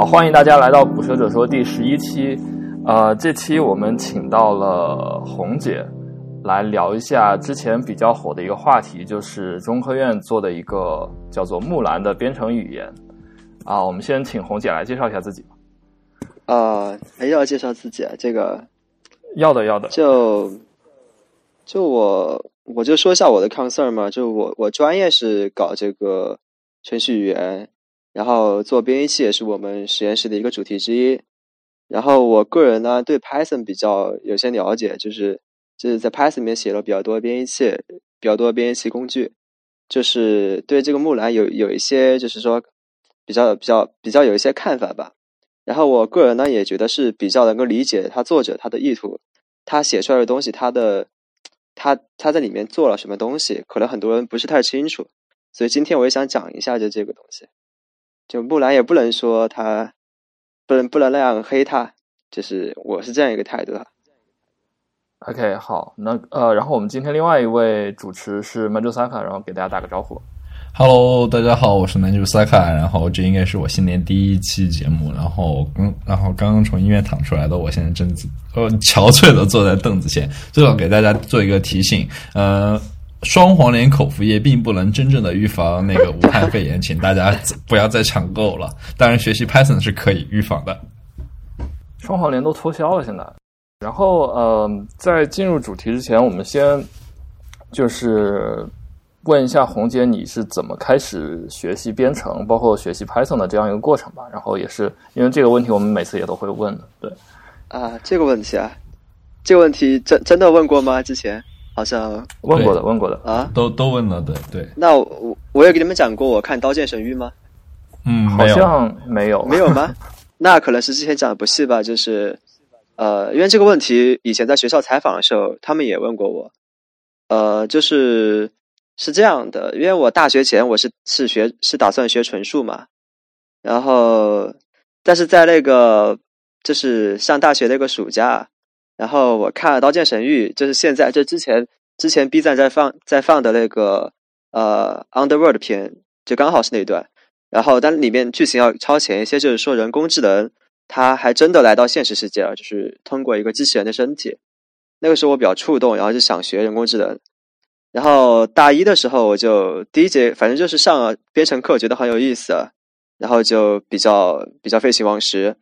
好，欢迎大家来到《捕蛇者说》第十一期。呃，这期我们请到了红姐来聊一下之前比较火的一个话题，就是中科院做的一个叫做木兰的编程语言。啊，我们先请红姐来介绍一下自己吧。啊，还要介绍自己啊？这个要的，要的。就就我我就说一下我的 concern 嘛，就我我专业是搞这个程序语言。然后做编译器也是我们实验室的一个主题之一。然后我个人呢对 Python 比较有些了解，就是就是在 Python 里面写了比较多编译器，比较多编译器工具。就是对这个木兰有有一些就是说比较比较比较有一些看法吧。然后我个人呢也觉得是比较能够理解他作者他的意图，他写出来的东西，他的他他在里面做了什么东西，可能很多人不是太清楚。所以今天我也想讲一下就这个东西。就木兰也不能说他不能不能那样黑他，就是我是这样一个态度。OK，好，那呃，然后我们今天另外一位主持是 n j u Saka，然后给大家打个招呼。Hello，大家好，我是 n j u Saka，然后这应该是我新年第一期节目，然后刚然后刚刚从医院躺出来的，我现在正呃憔悴的坐在凳子前，最后给大家做一个提醒，呃。双黄连口服液并不能真正的预防那个武汉肺炎，请大家不要再抢购了。当然，学习 Python 是可以预防的。双黄连都脱销了，现在。然后，呃，在进入主题之前，我们先就是问一下红姐，你是怎么开始学习编程，包括学习 Python 的这样一个过程吧？然后也是因为这个问题，我们每次也都会问的。对啊，这个问题啊，这个问题真真的问过吗？之前？好像问过的，问过的啊，都都问了，对对。那我我有给你们讲过我看《刀剑神域》吗？嗯，好像没有，没有吗？那可能是之前讲的不细吧。就是呃，因为这个问题以前在学校采访的时候，他们也问过我。呃，就是是这样的，因为我大学前我是是学是打算学纯数嘛，然后但是在那个就是上大学那个暑假。然后我看了《刀剑神域》，就是现在就之前之前 B 站在放在放的那个呃 Underworld 片，就刚好是那一段。然后但里面剧情要超前一些，就是说人工智能它还真的来到现实世界了，就是通过一个机器人的身体。那个时候我比较触动，然后就想学人工智能。然后大一的时候我就第一节反正就是上了编程课，觉得很有意思，然后就比较比较废寝忘食。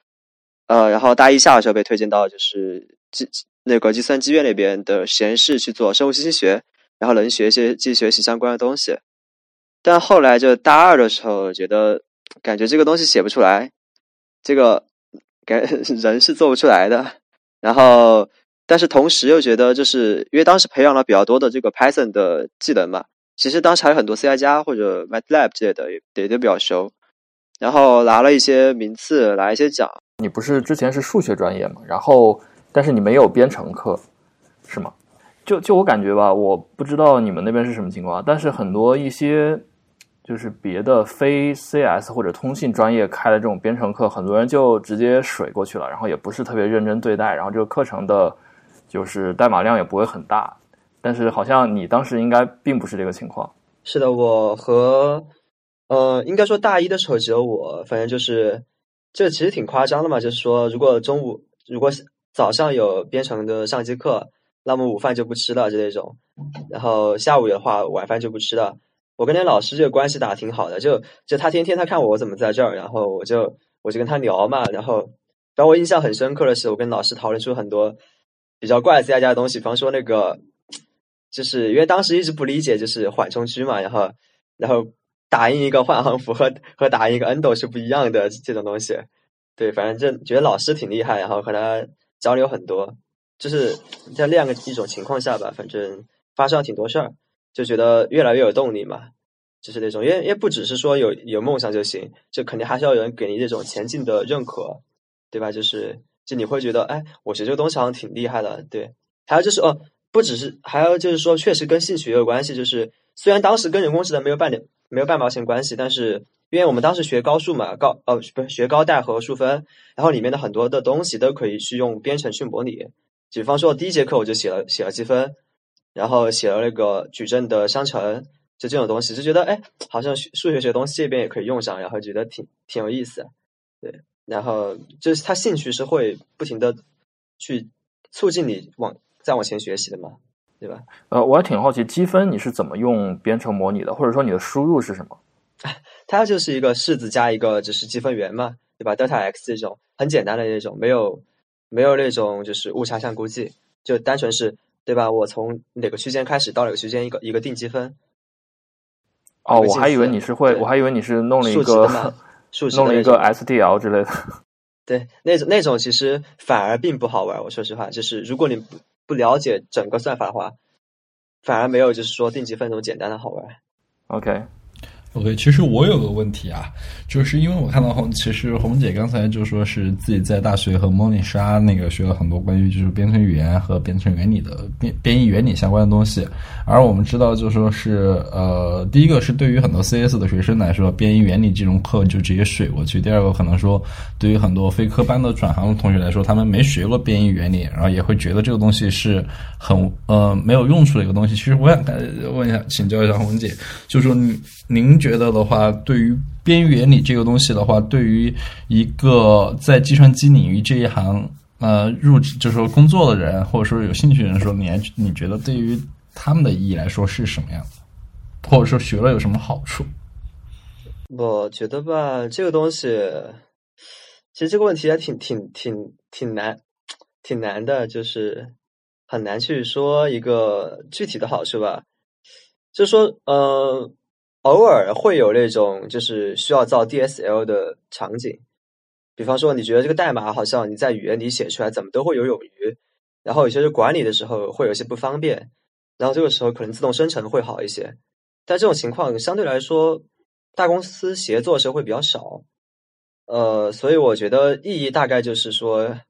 呃，然后大一下的时候被推荐到就是。计那个计算机院那边的实验室去做生物信息学，然后能学一些机器学习相关的东西。但后来就大二的时候，觉得感觉这个东西写不出来，这个感 人是做不出来的。然后，但是同时又觉得，就是因为当时培养了比较多的这个 Python 的技能嘛，其实当时还有很多 C 加或者 MATLAB 之类的也也都比较熟。然后拿了一些名次，拿一些奖。你不是之前是数学专业嘛？然后。但是你没有编程课，是吗？就就我感觉吧，我不知道你们那边是什么情况。但是很多一些就是别的非 CS 或者通信专业开的这种编程课，很多人就直接水过去了，然后也不是特别认真对待，然后这个课程的，就是代码量也不会很大。但是好像你当时应该并不是这个情况。是的，我和呃，应该说大一的时候只有我，反正就是这其实挺夸张的嘛，就是说如果中午如果。早上有编程的上机课，那么午饭就不吃了，就那种。然后下午的话，晚饭就不吃了。我跟那老师这个关系打挺好的，就就他天天他看我怎么在这儿，然后我就我就跟他聊嘛。然后，反正我印象很深刻的是，我跟老师讨论出很多比较怪 C 加加的东西，比方说那个，就是因为当时一直不理解，就是缓冲区嘛，然后然后打印一个换行符和和打印一个 endo 是不一样的这种东西。对，反正就觉得老师挺厉害，然后和他。交流很多，就是在那样的一种情况下吧，反正发生了挺多事儿，就觉得越来越有动力嘛，就是那种，因为因为不只是说有有梦想就行，就肯定还是要有人给你这种前进的认可，对吧？就是就你会觉得，哎，我学这个东西好像挺厉害的，对。还有就是哦，不只是，还有就是说，确实跟兴趣也有关系。就是虽然当时跟人工智能没有半点没有半毛钱关系，但是。因为我们当时学高数嘛，高呃不是学高代和数分，然后里面的很多的东西都可以去用编程去模拟。比方说第一节课我就写了写了积分，然后写了那个矩阵的相乘，就这种东西，就觉得哎，好像数学学东西这边也可以用上，然后觉得挺挺有意思。对，然后就是他兴趣是会不停的去促进你往再往前学习的嘛，对吧？呃，我还挺好奇，积分你是怎么用编程模拟的，或者说你的输入是什么？它就是一个式子加一个就是积分元嘛，对吧？delta x 这种很简单的那种，没有没有那种就是误差项估计，就单纯是对吧？我从哪个区间开始到哪个区间一个一个定积分。哦，我还以为你是会，我还以为你是弄了一个 弄了一个 SDL 之类的。对，那种那种其实反而并不好玩。我说实话，就是如果你不了解整个算法的话，反而没有就是说定积分那种简单的好玩。OK，OK，其实我有个问题啊，就是因为我看到红，其实红姐刚才就说是自己在大学和莫妮莎那个学了很多关于就是编程语言和编程原理的编编译原理相关的东西，而我们知道就说是呃，第一个是对于很多 CS 的学生来说，编译原理这种课就直接水过去；第二个可能说对于很多非科班的转行的同学来说，他们没学过编译原理，然后也会觉得这个东西是很呃没有用处的一个东西。其实我想问一下，请教一下红姐，就说您觉得的话，对于边缘里这个东西的话，对于一个在计算机领域这一行呃入职就是说工作的人，或者说有兴趣的人说，你还你觉得对于他们的意义来说是什么样的？或者说学了有什么好处？我觉得吧，这个东西，其实这个问题还挺挺挺挺难，挺难的，就是很难去说一个具体的好处吧。就说，呃，偶尔会有那种就是需要造 DSL 的场景，比方说你觉得这个代码好像你在语言里写出来怎么都会有冗余，然后有些是管理的时候会有些不方便，然后这个时候可能自动生成会好一些。但这种情况相对来说，大公司协作的时候会比较少，呃，所以我觉得意义大概就是说，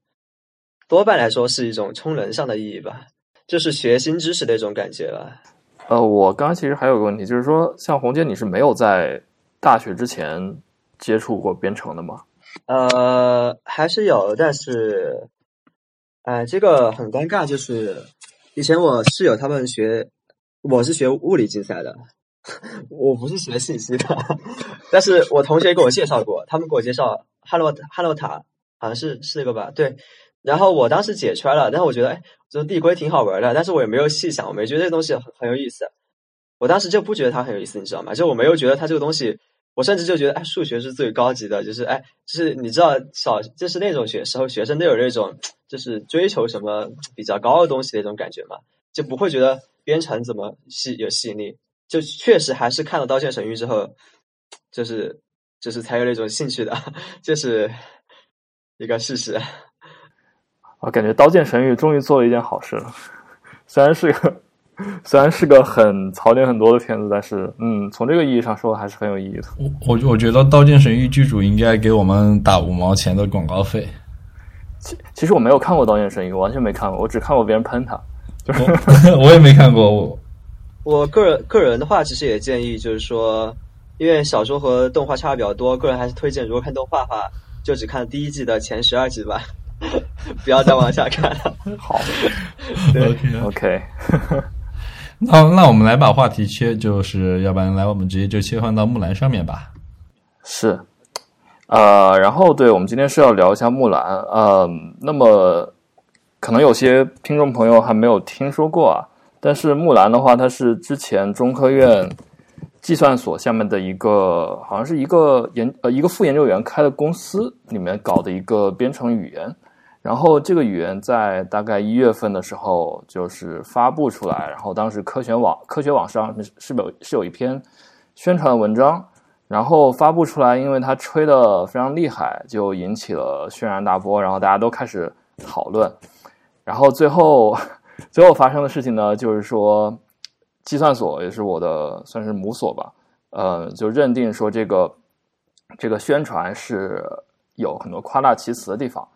多半来说是一种充能上的意义吧，就是学新知识的一种感觉吧。呃，我刚刚其实还有个问题，就是说，像红姐，你是没有在大学之前接触过编程的吗？呃，还是有，但是，哎、这个很尴尬，就是以前我室友他们学，我是学物理竞赛的，我不是学信息的，但是我同学给我介绍过，他们给我介绍哈洛哈洛塔，好像是是这个吧？对。然后我当时解出来了，但是我觉得，哎，就是递归挺好玩的，但是我也没有细想，我没觉得这东西很很有意思。我当时就不觉得它很有意思，你知道吗？就我没有觉得它这个东西，我甚至就觉得，哎，数学是最高级的，就是哎，就是你知道小，就是那种学时候学生都有那种，就是追求什么比较高的东西的那种感觉嘛，就不会觉得编程怎么吸有吸引力，就确实还是看了《刀剑神域》之后，就是就是才有那种兴趣的，这是一个事实。我感觉《刀剑神域》终于做了一件好事了，虽然是个 虽然是个很槽点很多的片子，但是嗯，从这个意义上说还是很有意义的。我我我觉得《刀剑神域》剧组应该给我们打五毛钱的广告费。其其实我没有看过《刀剑神域》，我完全没看过，我只看过别人喷它。我 我也没看过，我 我个人个人的话，其实也建议，就是说，因为小说和动画差的比较多，个人还是推荐，如果看动画的话，就只看第一季的前十二集吧，不要再往下看。了。好。对。OK，OK，那那我们来把话题切，就是要不然来我们直接就切换到木兰上面吧。是，呃，然后对我们今天是要聊一下木兰，呃，那么可能有些听众朋友还没有听说过啊，但是木兰的话，它是之前中科院计算所下面的一个，好像是一个研呃一个副研究员开的公司里面搞的一个编程语言，然后这个语言在大概一月份的时候就是发布出来，然后当时科学网科学网上是是有是有一篇宣传文章。然后发布出来，因为它吹得非常厉害，就引起了轩然大波，然后大家都开始讨论。然后最后，最后发生的事情呢，就是说，计算所也是我的算是母所吧，呃，就认定说这个这个宣传是有很多夸大其词的地方，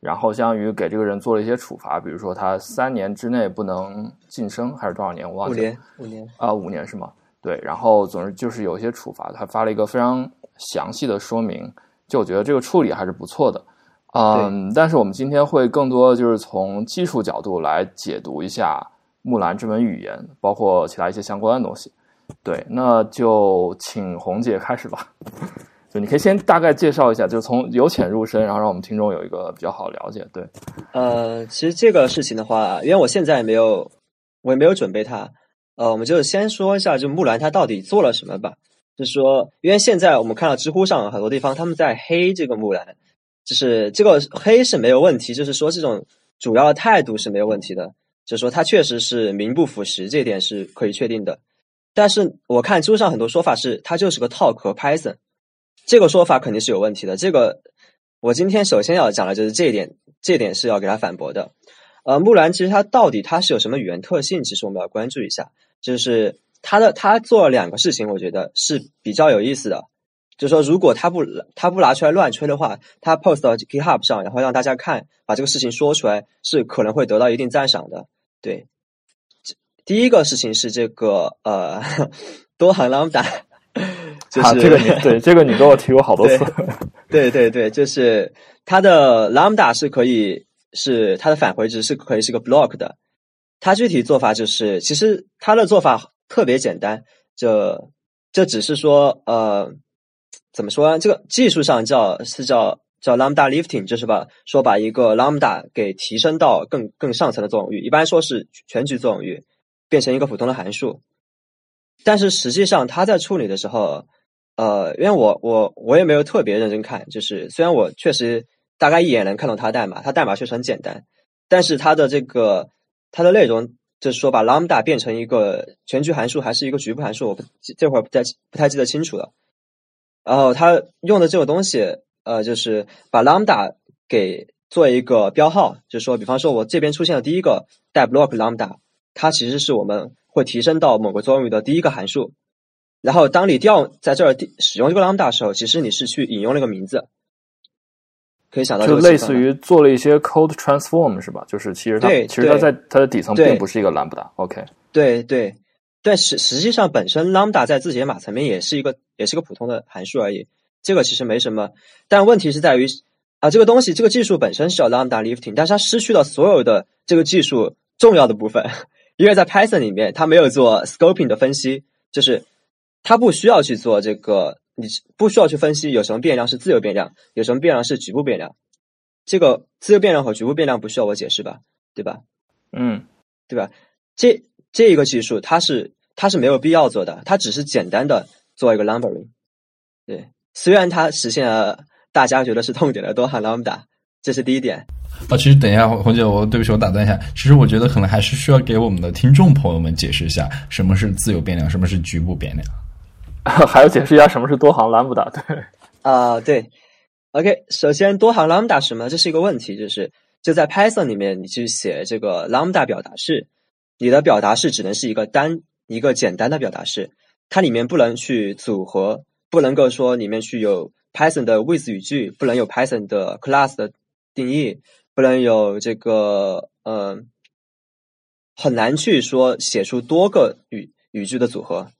然后相当于给这个人做了一些处罚，比如说他三年之内不能晋升，还是多少年我忘记了。五年，五年，啊，五年是吗？对，然后总之就是有一些处罚，他发了一个非常详细的说明，就我觉得这个处理还是不错的。嗯，但是我们今天会更多就是从技术角度来解读一下木兰这门语言，包括其他一些相关的东西。对，那就请红姐开始吧。就你可以先大概介绍一下，就从由浅入深，然后让我们听众有一个比较好了解。对，呃，其实这个事情的话，因为我现在没有，我也没有准备它。呃，我们就先说一下，就木兰它到底做了什么吧。就是说，因为现在我们看到知乎上很多地方他们在黑这个木兰，就是这个黑是没有问题，就是说这种主要的态度是没有问题的，就是说它确实是名不副实，这点是可以确定的。但是我看知乎上很多说法是它就是个套壳 Python。这个说法肯定是有问题的。这个我今天首先要讲的就是这一点，这一点是要给他反驳的。呃，木兰其实它到底它是有什么语言特性？其实我们要关注一下。就是它的它做了两个事情，我觉得是比较有意思的。就是说，如果他不他不拿出来乱吹的话，他 post 到 GitHub 上，然后让大家看，把这个事情说出来，是可能会得到一定赞赏的。对，第一个事情是这个呃 多行 Lambda。就是这个你 对这个你跟我提过好多次，对对对，就是它的 lambda 是可以是它的返回值是可以是个 block 的。它具体做法就是，其实它的做法特别简单，这这只是说呃怎么说呢？这个技术上叫是叫叫 lambda lifting，就是把说把一个 lambda 给提升到更更上层的作用域，一般说是全局作用域，变成一个普通的函数。但是实际上它在处理的时候。呃，因为我我我也没有特别认真看，就是虽然我确实大概一眼能看懂它代码，它代码确实很简单，但是它的这个它的内容就是说把 lambda 变成一个全局函数还是一个局部函数，我不这会儿不太不太记得清楚了。然后它用的这个东西，呃，就是把 lambda 给做一个标号，就是说，比方说我这边出现的第一个带 block lambda，它其实是我们会提升到某个作用域的第一个函数。然后，当你调在这儿使用这个 lambda 的时候，其实你是去引用那个名字，可以想到就类似于做了一些 code transform 是吧？就是其实它其实它在它的底层并不是一个 lambda。OK，对对，但实实际上本身 lambda 在字节码层面也是一个也是个普通的函数而已，这个其实没什么。但问题是在于啊，这个东西这个技术本身是叫 lambda lifting，但是它失去了所有的这个技术重要的部分，因为在 Python 里面它没有做 scoping 的分析，就是。它不需要去做这个，你不需要去分析有什么变量是自由变量，有什么变量是局部变量。这个自由变量和局部变量不需要我解释吧？对吧？嗯，对吧？这这一个技术它是它是没有必要做的，它只是简单的做一个 lumbering。对，虽然它实现了大家觉得是痛点的多行 lambda，这是第一点。啊，其实等一下，红姐，我对不起，我打断一下。其实我觉得可能还是需要给我们的听众朋友们解释一下，什么是自由变量，什么是局部变量。还要解释一下什么是多行 lambda，对啊，对，OK，首先多行 lambda 什么？这是一个问题，就是就在 Python 里面，你去写这个 lambda 表达式，你的表达式只能是一个单一个简单的表达式，它里面不能去组合，不能够说里面去有 Python 的 with 语句，不能有 Python 的 class 的定义，不能有这个嗯，很难去说写出多个语语句的组合。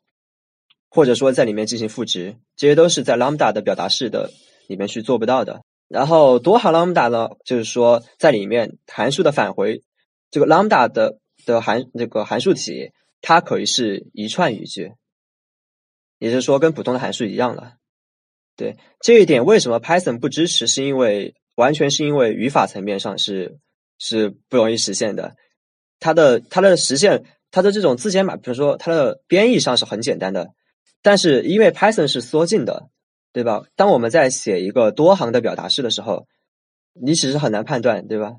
或者说在里面进行赋值，这些都是在 lambda 的表达式的里面去做不到的。然后多行 lambda 呢，就是说在里面函数的返回，这个 lambda 的的函这个函数体，它可以是一串语句，也就是说跟普通的函数一样了。对这一点，为什么 Python 不支持？是因为完全是因为语法层面上是是不容易实现的。它的它的实现，它的这种字节码，比如说它的编译上是很简单的。但是因为 Python 是缩进的，对吧？当我们在写一个多行的表达式的时候，你其实很难判断，对吧？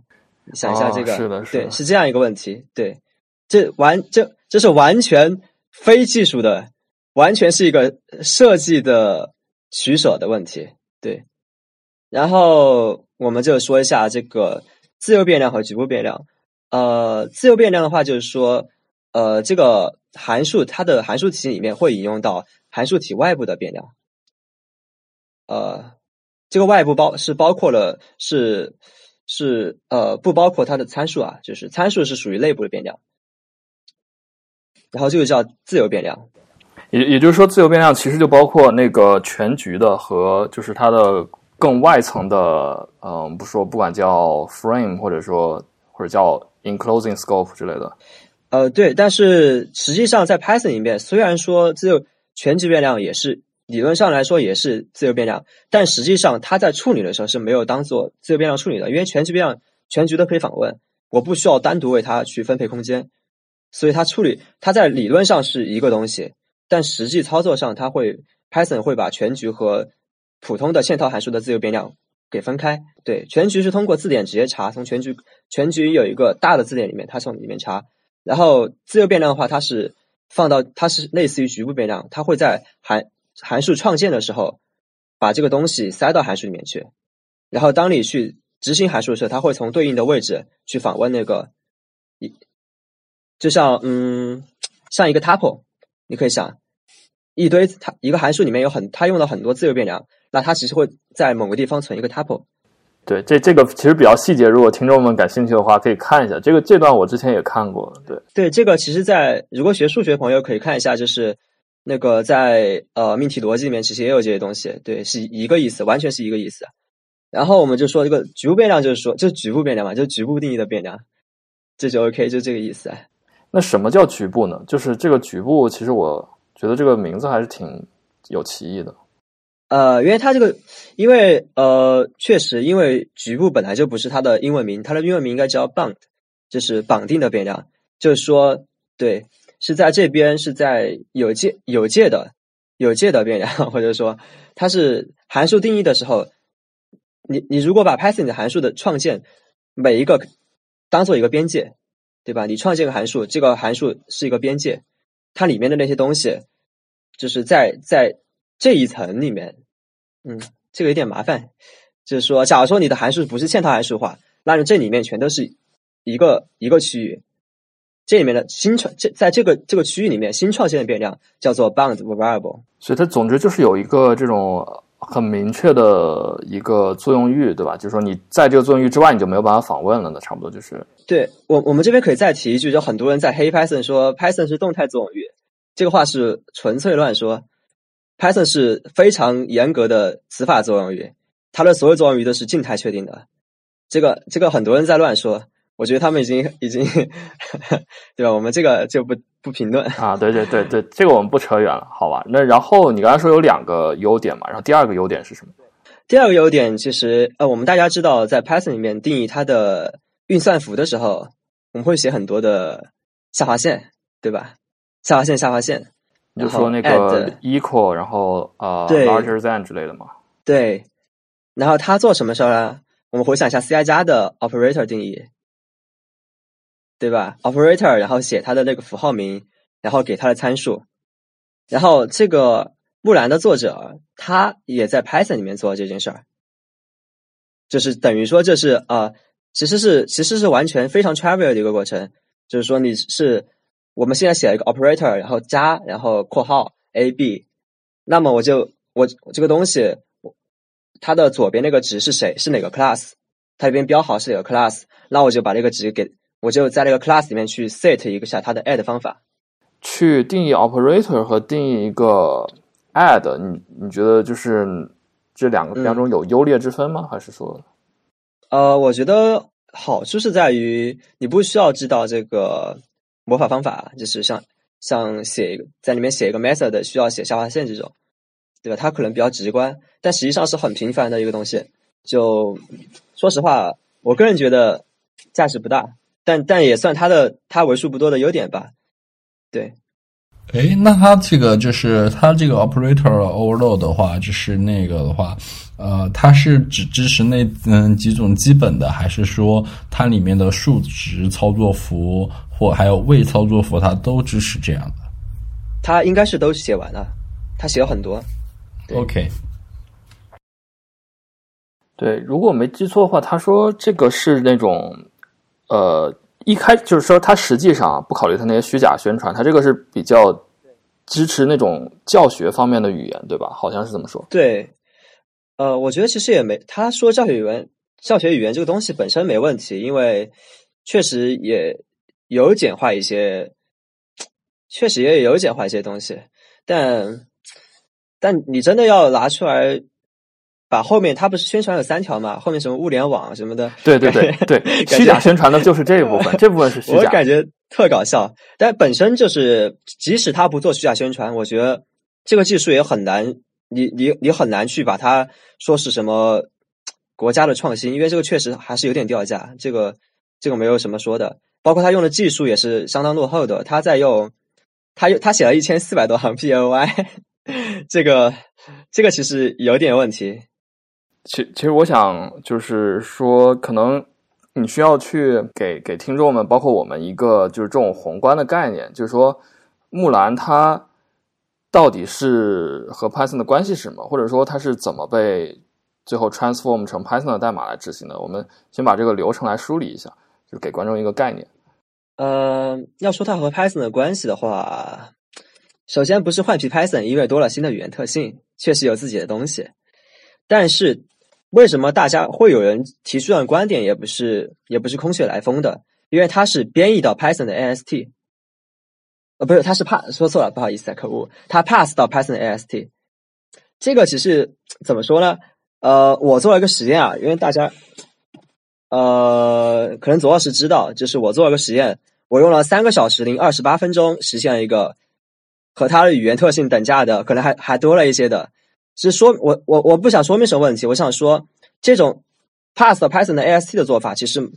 想一下这个，是的，对，是这样一个问题。对，这完这这是完全非技术的，完全是一个设计的取舍的问题。对，然后我们就说一下这个自由变量和局部变量。呃，自由变量的话，就是说，呃，这个。函数它的函数体里面会引用到函数体外部的变量，呃，这个外部包是包括了是是呃不包括它的参数啊，就是参数是属于内部的变量，然后这个叫自由变量，也也就是说自由变量其实就包括那个全局的和就是它的更外层的，嗯，不说不管叫 frame 或者说或者叫 enclosing scope 之类的。呃，对，但是实际上在 Python 里面，虽然说自由全局变量也是理论上来说也是自由变量，但实际上它在处理的时候是没有当做自由变量处理的，因为全局变量全局都可以访问，我不需要单独为它去分配空间，所以它处理它在理论上是一个东西，但实际操作上它会 Python 会把全局和普通的嵌套函数的自由变量给分开。对，全局是通过字典直接查，从全局全局有一个大的字典里面，它从里面查，然后自由变量的话，它是放到它是类似于局部变量，它会在函函数创建的时候，把这个东西塞到函数里面去，然后当你去执行函数的时候，它会从对应的位置去访问那个一，就像嗯，像一个 tuple，你可以想一堆它一个函数里面有很它用了很多自由变量，那它其实会在某个地方存一个 tuple。对，这这个其实比较细节，如果听众们感兴趣的话，可以看一下这个这段，我之前也看过。对对，这个其实，在如果学数学朋友可以看一下，就是那个在呃命题逻辑里面其实也有这些东西，对，是一个意思，完全是一个意思。然后我们就说这个局部变量，就是说就是局部变量嘛，就是局部定义的变量，这就 OK，就这个意思。那什么叫局部呢？就是这个局部，其实我觉得这个名字还是挺有歧义的。呃，因为它这个，因为呃，确实，因为局部本来就不是它的英文名，它的英文名应该叫 bound，就是绑定的变量。就是说，对，是在这边是在有界有界的有界的变量，或者说它是函数定义的时候，你你如果把 Python 的函数的创建每一个当做一个边界，对吧？你创建个函数，这个函数是一个边界，它里面的那些东西，就是在在。这一层里面，嗯，这个有点麻烦。就是说，假如说你的函数不是嵌套函数的话，那么这里面全都是一个一个区域。这里面的新创，这在这个这个区域里面新创建的变量叫做 bound variable。所以它总之就是有一个这种很明确的一个作用域，对吧？就是说你在这个作用域之外，你就没有办法访问了。那差不多就是。对我，我们这边可以再提一句，就很多人在黑 Python 说 Python 是动态作用域，这个话是纯粹乱说。Python 是非常严格的词法作用语，它的所有作用语都是静态确定的。这个这个很多人在乱说，我觉得他们已经已经 对吧？我们这个就不不评论啊。对对对对，这个我们不扯远了，好吧？那然后你刚才说有两个优点嘛，然后第二个优点是什么？第二个优点其实呃，我们大家知道，在 Python 里面定义它的运算符的时候，我们会写很多的下划线，对吧？下划线下划线。就说那个 equal，然后呃 larger than 之类的嘛。对，然后他做什么事儿呢？我们回想一下 C 加的 operator 定义，对吧？operator，然后写它的那个符号名，然后给它的参数。然后这个木兰的作者他也在 Python 里面做这件事儿，就是等于说这是啊，其实是其实是完全非常 trivial 的一个过程，就是说你是。我们现在写了一个 operator，然后加，然后括号 a b，那么我就我这个东西，它的左边那个值是谁？是哪个 class？它这边标好是哪个 class？那我就把这个值给，我就在那个 class 里面去 set 一个下它的 add 方法，去定义 operator 和定义一个 add。你你觉得就是这两个两种有优劣之分吗？还是说？呃，我觉得好处是在于你不需要知道这个。魔法方法就是像像写一个在里面写一个 method 需要写下划线这种，对吧？它可能比较直观，但实际上是很平凡的一个东西。就说实话，我个人觉得价值不大，但但也算它的它为数不多的优点吧。对。哎，那它这个就是它这个 operator overload 的话，就是那个的话，呃，它是只支持那嗯几种基本的，还是说它里面的数值操作符？或还有未操作符，它都支持这样的。它应该是都写完了，它写了很多。OK。对，如果我没记错的话，他说这个是那种，呃，一开就是说，他实际上不考虑他那些虚假宣传，他这个是比较支持那种教学方面的语言，对吧？好像是这么说。对，呃，我觉得其实也没，他说教学语言，教学语言这个东西本身没问题，因为确实也。有简化一些，确实也有简化一些东西，但但你真的要拿出来，把后面他不是宣传有三条嘛？后面什么物联网什么的，对对对 对，虚假宣传的就是这一部分，这部分是虚假。我感觉特搞笑，但本身就是，即使他不做虚假宣传，我觉得这个技术也很难你你你很难去把它说是什么国家的创新，因为这个确实还是有点掉价，这个这个没有什么说的。包括他用的技术也是相当落后的，他在用他用他写了一千四百多行 POI，这个这个其实有点问题。其其实我想就是说，可能你需要去给给听众们，包括我们一个就是这种宏观的概念，就是说木兰它到底是和 Python 的关系是什么，或者说它是怎么被最后 transform 成 Python 的代码来执行的？我们先把这个流程来梳理一下。就给观众一个概念。呃，要说它和 Python 的关系的话，首先不是换皮 Python，因为多了新的语言特性，确实有自己的东西。但是为什么大家会有人提出这样观点，也不是也不是空穴来风的，因为它是编译到 Python 的 AST。呃，不是，它是 pass 说错了，不好意思啊，可恶，它 pass 到 Python 的 AST。这个其实怎么说呢？呃，我做了一个实验啊，因为大家。呃，可能左老师知道，就是我做了个实验，我用了三个小时零二十八分钟实现了一个和它的语言特性等价的，可能还还多了一些的。是说，我我我不想说明什么问题，我想说，这种 pass Python 的 AST 的做法，其实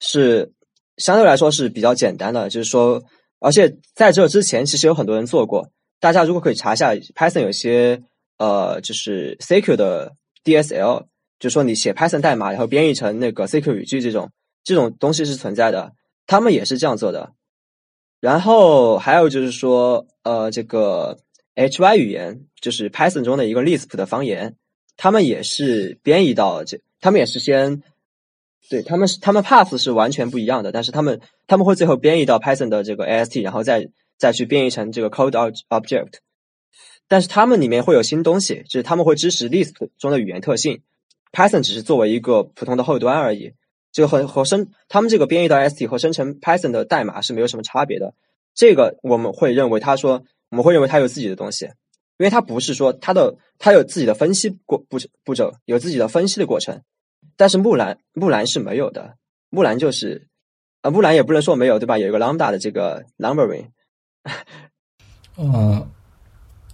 是相对来说是比较简单的。就是说，而且在这之前，其实有很多人做过。大家如果可以查一下 Python 有些呃，就是 CQ 的 DSL。就是说你写 Python 代码，然后编译成那个 CQ 语句这种这种东西是存在的，他们也是这样做的。然后还有就是说，呃，这个 HY 语言就是 Python 中的一个 Lisp 的方言，他们也是编译到这，他们也是先，对他们是他们 path 是完全不一样的，但是他们他们会最后编译到 Python 的这个 AST，然后再再去编译成这个 Code Object，但是他们里面会有新东西，就是他们会支持 Lisp 中的语言特性。Python 只是作为一个普通的后端而已，这个和和生他们这个编译到 ST 和生成 Python 的代码是没有什么差别的。这个我们会认为，他说我们会认为他有自己的东西，因为他不是说他的他有自己的分析过步步骤，有自己的分析的过程。但是木兰木兰是没有的，木兰就是啊，木兰也不能说没有，对吧？有一个 Lambda 的这个 numbering。嗯。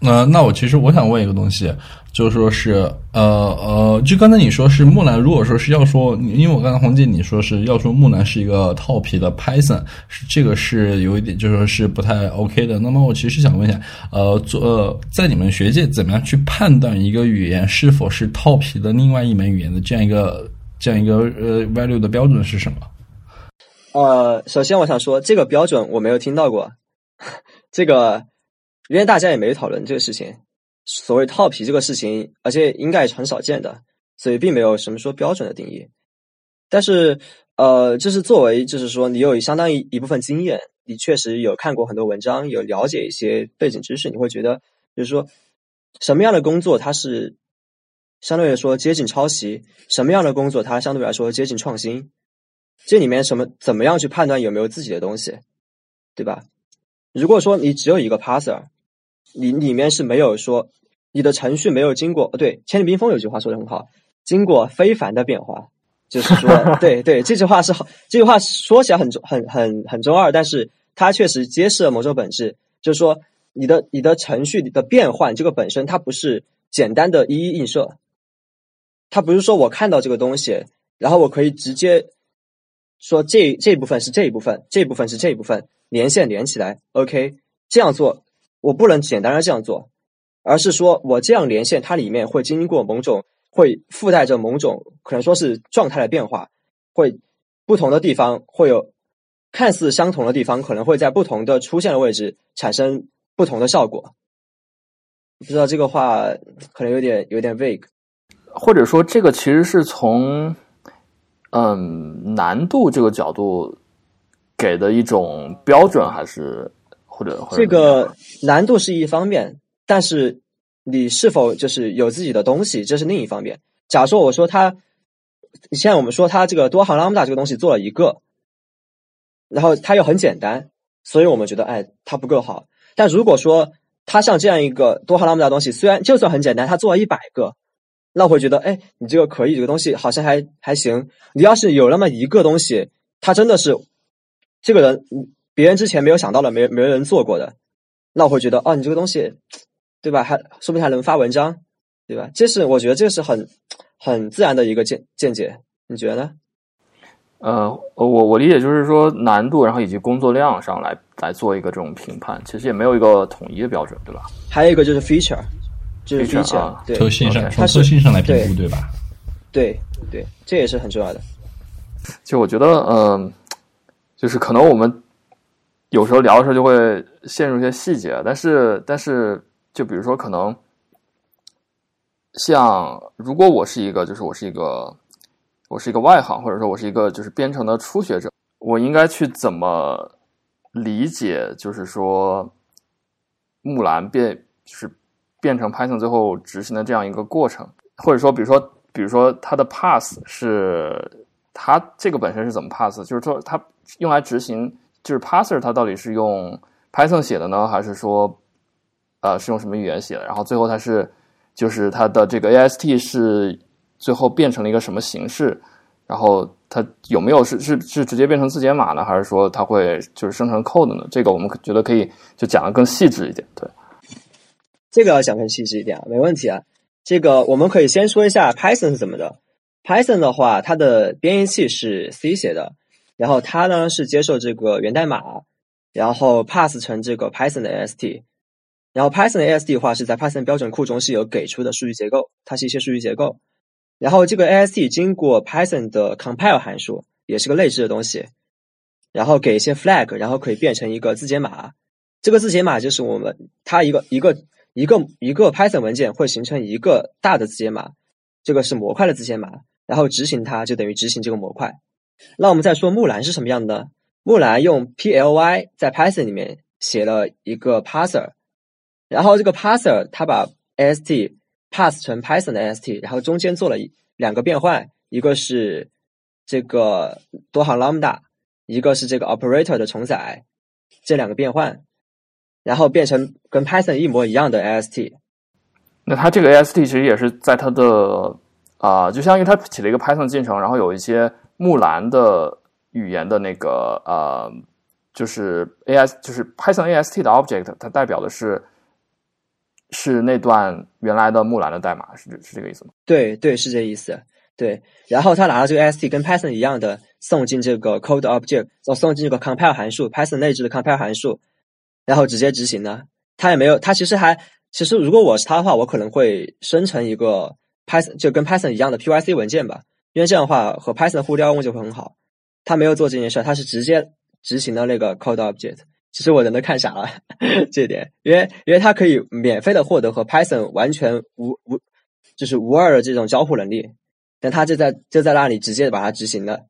那那我其实我想问一个东西，就是说是呃呃，就刚才你说是木兰，如果说是要说，因为我刚才红姐你说是要说木兰是一个套皮的 Python，是这个是有一点就说是不太 OK 的。那么我其实想问一下，呃，做呃在你们学界怎么样去判断一个语言是否是套皮的另外一门语言的这样一个这样一个呃 value 的标准是什么？呃，首先我想说这个标准我没有听到过，这个。因为大家也没讨论这个事情，所谓套皮这个事情，而且应该也是很少见的，所以并没有什么说标准的定义。但是，呃，就是作为，就是说你有相当一一部分经验，你确实有看过很多文章，有了解一些背景知识，你会觉得，就是说，什么样的工作它是相对来说接近抄袭，什么样的工作它相对来说接近创新，这里面什么怎么样去判断有没有自己的东西，对吧？如果说你只有一个 parser。你里面是没有说你的程序没有经过，对，千里冰封有句话说的很好，经过非凡的变化，就是说，对对，这句话是好，这句话说起来很很很很中二，但是它确实揭示了某种本质，就是说你的你的程序的变换这个本身它不是简单的一一映射，它不是说我看到这个东西，然后我可以直接说这这部分是这一部分，这部分是这一部分，连线连起来，OK，这样做。我不能简单的这样做，而是说我这样连线，它里面会经过某种，会附带着某种可能说是状态的变化，会不同的地方会有看似相同的地方，可能会在不同的出现的位置产生不同的效果。不知道这个话可能有点有点 vague，或者说这个其实是从嗯难度这个角度给的一种标准，还是？或者这个难度是一方面，但是你是否就是有自己的东西，这是另一方面。假如说我说他，现在我们说他这个多行 lambda 这个东西做了一个，然后它又很简单，所以我们觉得哎，它不够好。但如果说它像这样一个多行 lambda 东西，虽然就算很简单，它做了一百个，那我会觉得哎，你这个可以，这个东西好像还还行。你要是有那么一个东西，它真的是这个人。别人之前没有想到的，没没人做过的，那我会觉得，哦，你这个东西，对吧？还说不定还能发文章，对吧？这是我觉得这是很很自然的一个见见解，你觉得呢？呃，我我理解就是说难度，然后以及工作量上来来做一个这种评判，其实也没有一个统一的标准，对吧？还有一个就是 feature，就是啊对特性上从特性上来评估，对吧？对对，这也是很重要的。就我觉得，嗯、就是可能我们有时候聊的时候就会陷入一些细节，但是但是就比如说可能像如果我是一个就是我是一个我是一个外行，或者说我是一个就是编程的初学者，我应该去怎么理解，就是说木兰变就是变成 Python 最后执行的这样一个过程，或者说比如说比如说它的 pass 是它这个本身是怎么 pass，就是说它用来执行就是 parser 它到底是用 Python 写的呢，还是说呃是用什么语言写的？然后最后它是就是它的这个 AST 是最后变成了一个什么形式？然后它有没有是是是直接变成字节码呢，还是说它会就是生成 code 呢？这个我们觉得可以就讲的更细致一点。对，这个要讲更细致一点啊，没问题啊。这个我们可以先说一下 Python 是怎么的。Python 的话，它的编译器是 C 写的，然后它呢是接受这个源代码，然后 pass 成这个 Python 的 AST。然后 Python 的 AST 的话是在 Python 标准库中是有给出的数据结构，它是一些数据结构。然后这个 AST 经过 Python 的 compile 函数，也是个类似的东西，然后给一些 flag，然后可以变成一个字节码。这个字节码就是我们它一个一个一个一个 Python 文件会形成一个大的字节码，这个是模块的字节码，然后执行它就等于执行这个模块。那我们再说木兰是什么样的？木兰用 PLY 在 Python 里面写了一个 parser，然后这个 parser 它把 AST pass 成 Python 的 AST，然后中间做了一两个变换，一个是这个多行 lambda，一个是这个 operator 的重载，这两个变换，然后变成跟 Python 一模一样的 AST。那它这个 AST 其实也是在它的啊、就相当于它起了一个 Python 进程，然后有一些木兰的语言的那个呃，就是 AS 就是 Python AST 的 object，它代表的是是那段原来的木兰的代码，是是这个意思吗？对对，是这意思。对，然后他拿了这个 AST 跟 Python 一样的送进这个 code object，送进这个 compile 函数，Python 内置的 compile 函数，然后直接执行呢。他也没有，他其实还，其实如果我是他的话，我可能会生成一个 Python 就跟 Python 一样的 pyc 文件吧，因为这样的话和 Python 的互调用就会很好。他没有做这件事，他是直接执行的那个 code object。其实我人都看傻了这一点，因为因为他可以免费的获得和 Python 完全无无就是无二的这种交互能力，但他就在就在那里直接把它执行了，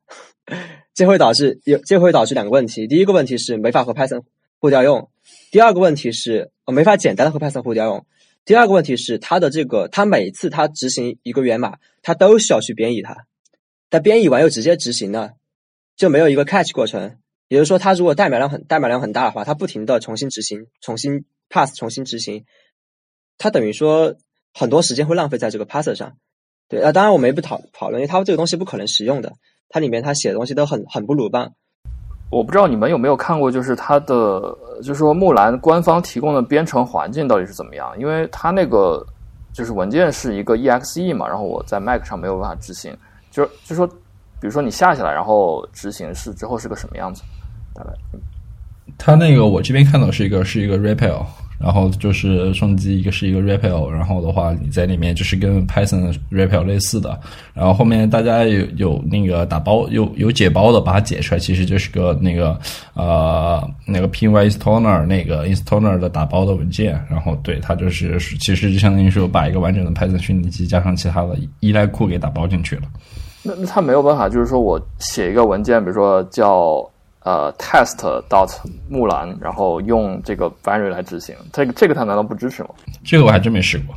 这会导致有这会导致两个问题，第一个问题是没法和 Python 互调用，第二个问题是呃没法简单的和 Python 互调用，第二个问题是它的这个它每次它执行一个源码，它都需要去编译它，但编译完又直接执行了，就没有一个 catch 过程。也就是说，它如果代码量很代码量很大的话，它不停的重新执行、重新 pass、重新执行，它等于说很多时间会浪费在这个 passer 上。对，啊，当然我们也不讨讨论，因为它这个东西不可能实用的，它里面它写的东西都很很不鲁棒。我不知道你们有没有看过，就是它的，就是说木兰官方提供的编程环境到底是怎么样？因为它那个就是文件是一个 exe 嘛，然后我在 Mac 上没有办法执行，就是就说，比如说你下下来，然后执行是之后是个什么样子？大概他那个我这边看到是一个是一个 REPL，然后就是双击一个是一个 REPL，然后的话你在里面就是跟 Python REPL 类似的，然后后面大家有有那个打包有有解包的把它解出来，其实就是个那个呃那个 py installer 那个 installer 的打包的文件，然后对它就是其实就相当于说把一个完整的 Python 虚拟机加上其他的依赖库给打包进去了。那那它没有办法，就是说我写一个文件，比如说叫呃 test dot 木兰，然后用这个 binary 来执行，这个这个它难道不支持吗？这个我还真没试过。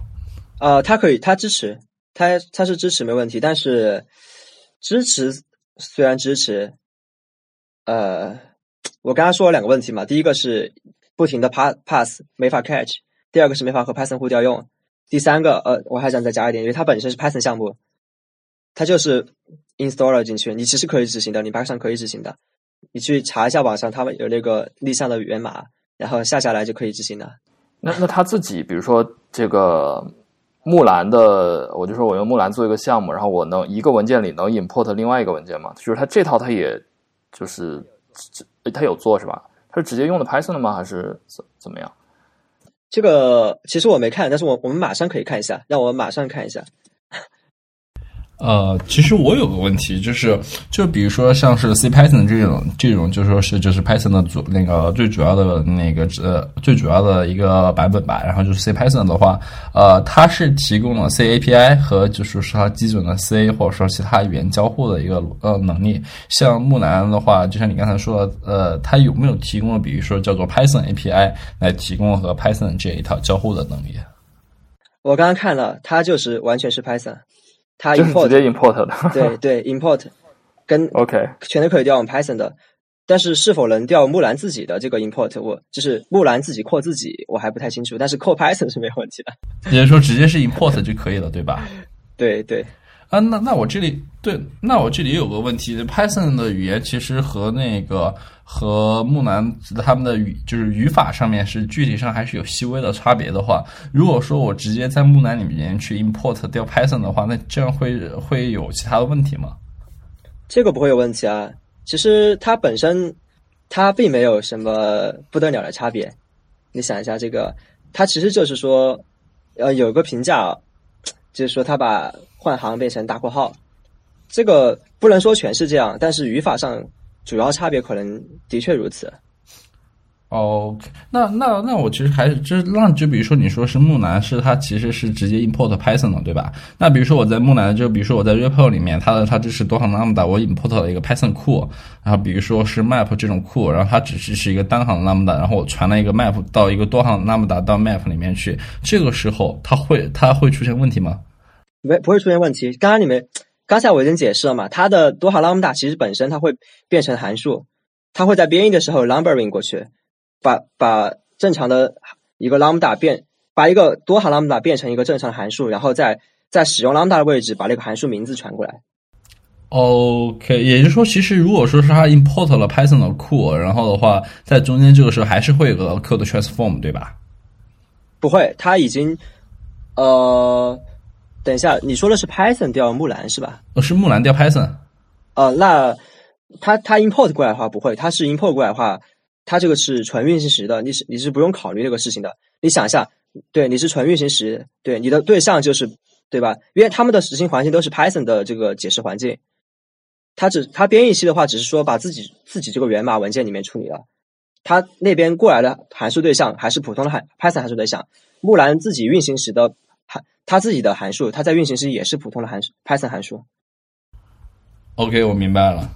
呃，它可以，它支持，它它是支持没问题，但是支持虽然支持，呃，我刚刚说了两个问题嘛，第一个是不停的 pass pass 没法 catch，第二个是没法和 Python 互调用，第三个呃，我还想再加一点，因为它本身是 Python 项目，它就是 installer 进去，你其实可以执行的，你 Python 上可以执行的，你去查一下网上，他们有那个立项的源码，然后下下来就可以执行了。那那他自己，比如说这个木兰的，我就说我用木兰做一个项目，然后我能一个文件里能 import 另外一个文件吗？就是他这套他也就是他有做是吧？他是直接用的 Python 的吗？还是怎怎么样？这个其实我没看，但是我我们马上可以看一下，让我马上看一下。呃，其实我有个问题，就是就比如说像是 C Python 这种这种，就说是就是 Python 的主那个最主要的那个呃最主要的一个版本吧。然后就是 C Python 的话，呃，它是提供了 C API 和就是说它基准的 C 或者说其他语言交互的一个呃能力。像木兰的话，就像你刚才说的，呃，它有没有提供了比如说叫做 Python API 来提供和 Python 这一套交互的能力？我刚刚看了，它就是完全是 Python。它就是直接 import 的，对 对，import 跟 OK 全都可以调用 Python 的，但是是否能调木兰自己的这个 import，我就是木兰自己扩自己，我还不太清楚。但是扩 Python 是没有问题的，也就是说直接是 import 就可以了，对吧？对对。啊，那那我这里对，那我这里有个问题，Python 的语言其实和那个和木兰他们的语就是语法上面是具体上还是有细微的差别的话，如果说我直接在木兰里面去 import 掉 Python 的话，那这样会会有其他的问题吗？这个不会有问题啊，其实它本身它并没有什么不得了的差别。你想一下，这个它其实就是说，呃，有个评价啊，就是说他把。换行变成大括号，这个不能说全是这样，但是语法上主要差别可能的确如此。哦，那那那我其实还是就是让就比如说你说是木兰是它其实是直接 import Python 的对吧？那比如说我在木兰就比如说我在 REPL 里面它的它支持多行 Lambda，我 import 了一个 Python 库，然后比如说是 Map 这种库，然后它只支持一个单行 Lambda，然后我传了一个 Map 到一个多行 Lambda 到 Map 里面去，这个时候它会它会出现问题吗？没不会出现问题。刚刚你们刚才我已经解释了嘛，它的多行 lambda 其实本身它会变成函数，它会在编译的时候 numbering 过去，把把正常的一个 lambda 变，把一个多行 lambda 变成一个正常的函数，然后再再使用 lambda 的位置把那个函数名字传过来。OK，也就是说，其实如果说是它 import 了 Python 的库，然后的话，在中间这个时候还是会有个 code transform，对吧？不会，它已经呃。等一下，你说的是 Python 调木兰是吧？哦，是木兰调 Python。呃，那它它 import 过来的话不会，它是 import 过来的话，它这个是纯运行时的，你是你是不用考虑这个事情的。你想一下，对，你是纯运行时，对，你的对象就是对吧？因为他们的执行环境都是 Python 的这个解释环境，它只它编译器的话，只是说把自己自己这个源码文件里面处理了，它那边过来的函数对象还是普通的函 Python 函数对象，木兰自己运行时的函。它自己的函数，它在运行时也是普通的函数，Python 函数。OK，我明白了。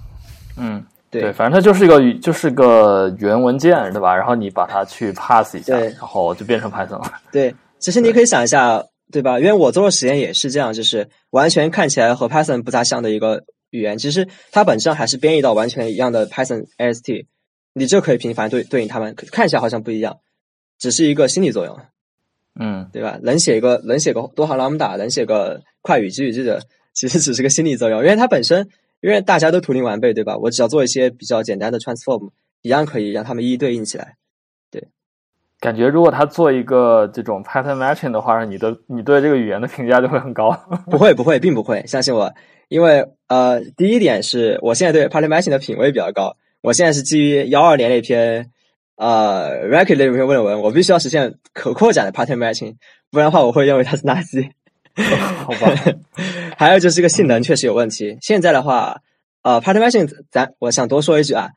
嗯，对，反正它就是一个就是个源文件，对吧？然后你把它去 pass 一下，然后就变成 Python 了。对，其实你可以想一下，对吧？因为我做的实验也是这样，就是完全看起来和 Python 不咋像的一个语言，其实它本质上还是编译到完全一样的 Python AST。你就可以频繁对对应它们，看起来好像不一样，只是一个心理作用。嗯，对吧？能写一个能写个多行 lambda，能写个快语、句语，句的其实只是个心理作用，因为它本身，因为大家都图灵完备，对吧？我只要做一些比较简单的 transform，一样可以让他们一一对应起来。对，感觉如果他做一个这种 pattern matching 的话，你的你对这个语言的评价就会很高。不会，不会，并不会，相信我，因为呃，第一点是我现在对 pattern matching 的品味比较高，我现在是基于幺二年那篇。呃 r e c o r d 那篇论文，我必须要实现可扩展的 pattern matching，不然的话我会认为它是垃圾。好吧。还有就是这个性能确实有问题。现在的话，呃，pattern matching，咱我想多说一句啊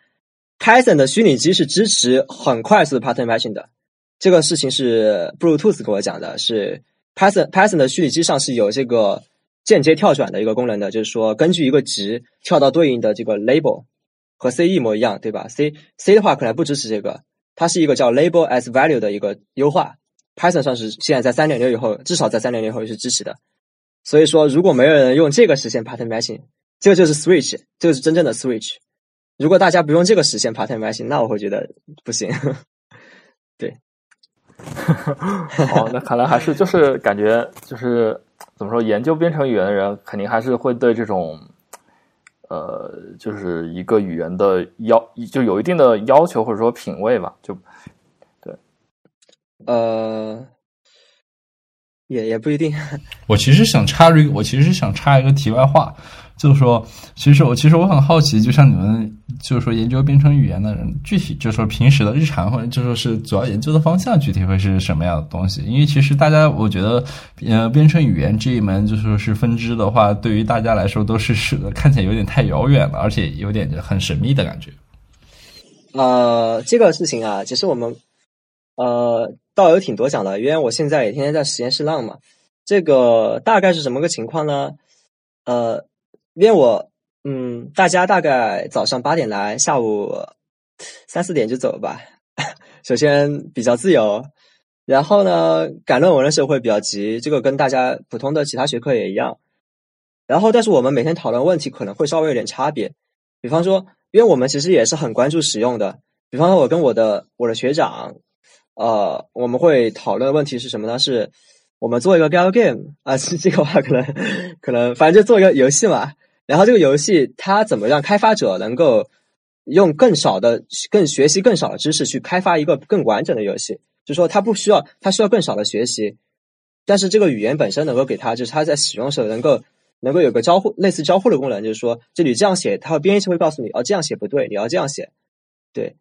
，Python 的虚拟机是支持很快速的 pattern matching 的。这个事情是 Bluetooth 跟我讲的，是 Python Python 的虚拟机上是有这个间接跳转的一个功能的，就是说根据一个值跳到对应的这个 label，和 C 一模一样，对吧？C C 的话可能不支持这个。它是一个叫 label as value 的一个优化，Python 上是现在在三点六以后，至少在三点六以后是支持的。所以说，如果没有人用这个实现 pattern matching，这个就是 switch，这个是真正的 switch。如果大家不用这个实现 pattern matching，那我会觉得不行。对，好，那看来还是就是感觉就是怎么说，研究编程语言的人肯定还是会对这种。呃，就是一个语言的要就有一定的要求或者说品味吧，就对。呃，也也不一定。我其实想插一个，我其实想插一个题外话，就是说，其实我其实我很好奇，就像你们就是说研究编程语言的人，具体就是说平时的日常或者就说是主要研究的方向，具体会是什么样的东西？因为其实大家我觉得，呃，编程语言这一门就说是分支的话，对于大家来说都是是看起来有点太遥远了，而且有点很神秘的感觉。呃，这个事情啊，其实我们呃倒有挺多讲的，因为我现在也天天在实验室浪嘛。这个大概是什么个情况呢？呃，因为我嗯，大家大概早上八点来，下午三四点就走吧。首先比较自由，然后呢，赶论文的时候会比较急，这个跟大家普通的其他学科也一样。然后，但是我们每天讨论问题可能会稍微有点差别，比方说。因为我们其实也是很关注使用的，比方说，我跟我的我的学长，呃，我们会讨论的问题是什么呢？是我们做一个 gal game 啊，这个话可能可能，反正就做一个游戏嘛。然后这个游戏它怎么让开发者能够用更少的、更学习更少的知识去开发一个更完整的游戏？就说他不需要，他需要更少的学习，但是这个语言本身能够给他，就是他在使用的时候能够。能够有个交互，类似交互的功能，就是说，这里这样写，它编译器会告诉你，哦，这样写不对，你要这样写，对，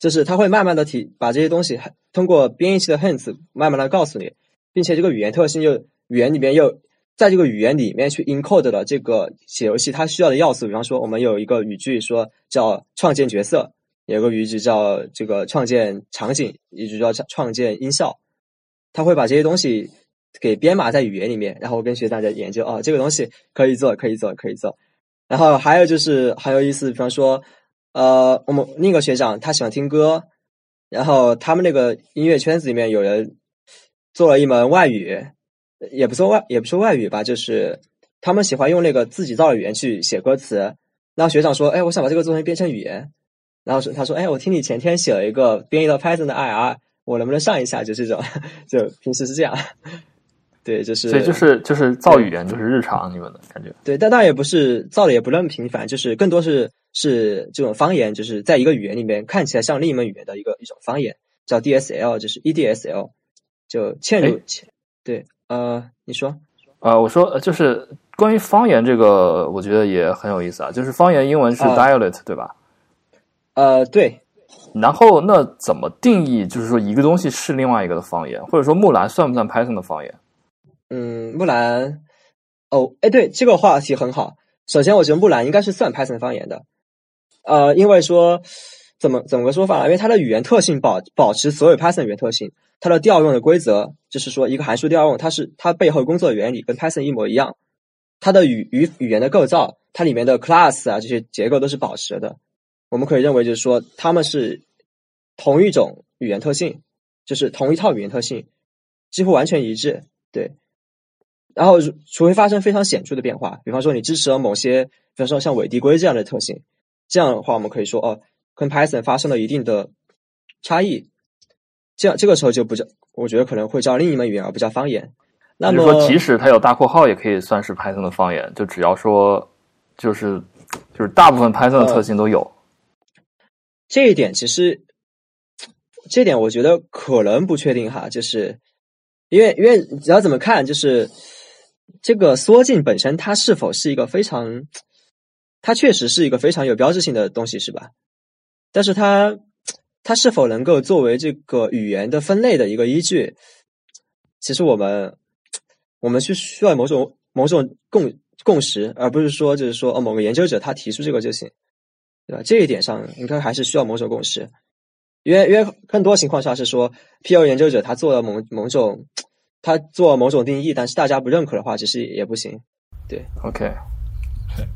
就是它会慢慢的提把这些东西通过编译器的 hints 慢慢的告诉你，并且这个语言特性又语言里面又在这个语言里面去 encode 了这个写游戏它需要的要素，比方说我们有一个语句说叫创建角色，有个语句叫这个创建场景，语句叫创建音效，它会把这些东西。给编码在语言里面，然后跟学长在研究哦，这个东西可以做，可以做，可以做。然后还有就是很有意思，比方说，呃，我们另一个学长他喜欢听歌，然后他们那个音乐圈子里面有人做了一门外语，也不说外，也不说外语吧，就是他们喜欢用那个自己造的语言去写歌词。然后学长说：“哎，我想把这个做成编程语言。”然后说：“他说，哎，我听你前天写了一个编译到 Python 的 IR，我能不能上一下？就这种，就平时是这样。”对，就是所以就是就是造语言就是日常，你们的感觉对，但倒也不是造的也不那么频繁，就是更多是是这种方言，就是在一个语言里面看起来像另一门语言的一个一种方言，叫 DSL，就是 EDSL，就嵌入嵌。对，呃，你说，呃，我说就是关于方言这个，我觉得也很有意思啊，就是方言英文是 dialect 对吧？呃，对。然后那怎么定义？就是说一个东西是另外一个的方言，或者说木兰算不算 Python 的方言？嗯，木兰，哦，哎，对，这个话题很好。首先，我觉得木兰应该是算 Python 方言的，呃，因为说怎么怎么个说法呢？因为它的语言特性保保持所有 Python 语言特性，它的调用的规则就是说一个函数调用，它是它背后工作的原理跟 Python 一模一样，它的语语语言的构造，它里面的 class 啊这些结构都是保持的。我们可以认为就是说它们是同一种语言特性，就是同一套语言特性，几乎完全一致，对。然后，除非发生非常显著的变化，比方说你支持了某些，比方说像伪递归这样的特性，这样的话，我们可以说哦，跟 Python 发生了一定的差异，这样这个时候就不叫，我觉得可能会叫另一门语言，而不叫方言。那么说，即使它有大括号，也可以算是 Python 的方言，就只要说，就是就是大部分 Python 的特性都有。这一点其实，这点我觉得可能不确定哈，就是因为因为只要怎么看，就是。这个缩进本身，它是否是一个非常，它确实是一个非常有标志性的东西，是吧？但是它，它是否能够作为这个语言的分类的一个依据？其实我们，我们是需要某种某种共共识，而不是说就是说哦，某个研究者他提出这个就行，对吧？这一点上应该还是需要某种共识，因为因为更多情况下是说，P.O. 研究者他做了某某种。他做某种定义，但是大家不认可的话，其实也不行。对，OK，对，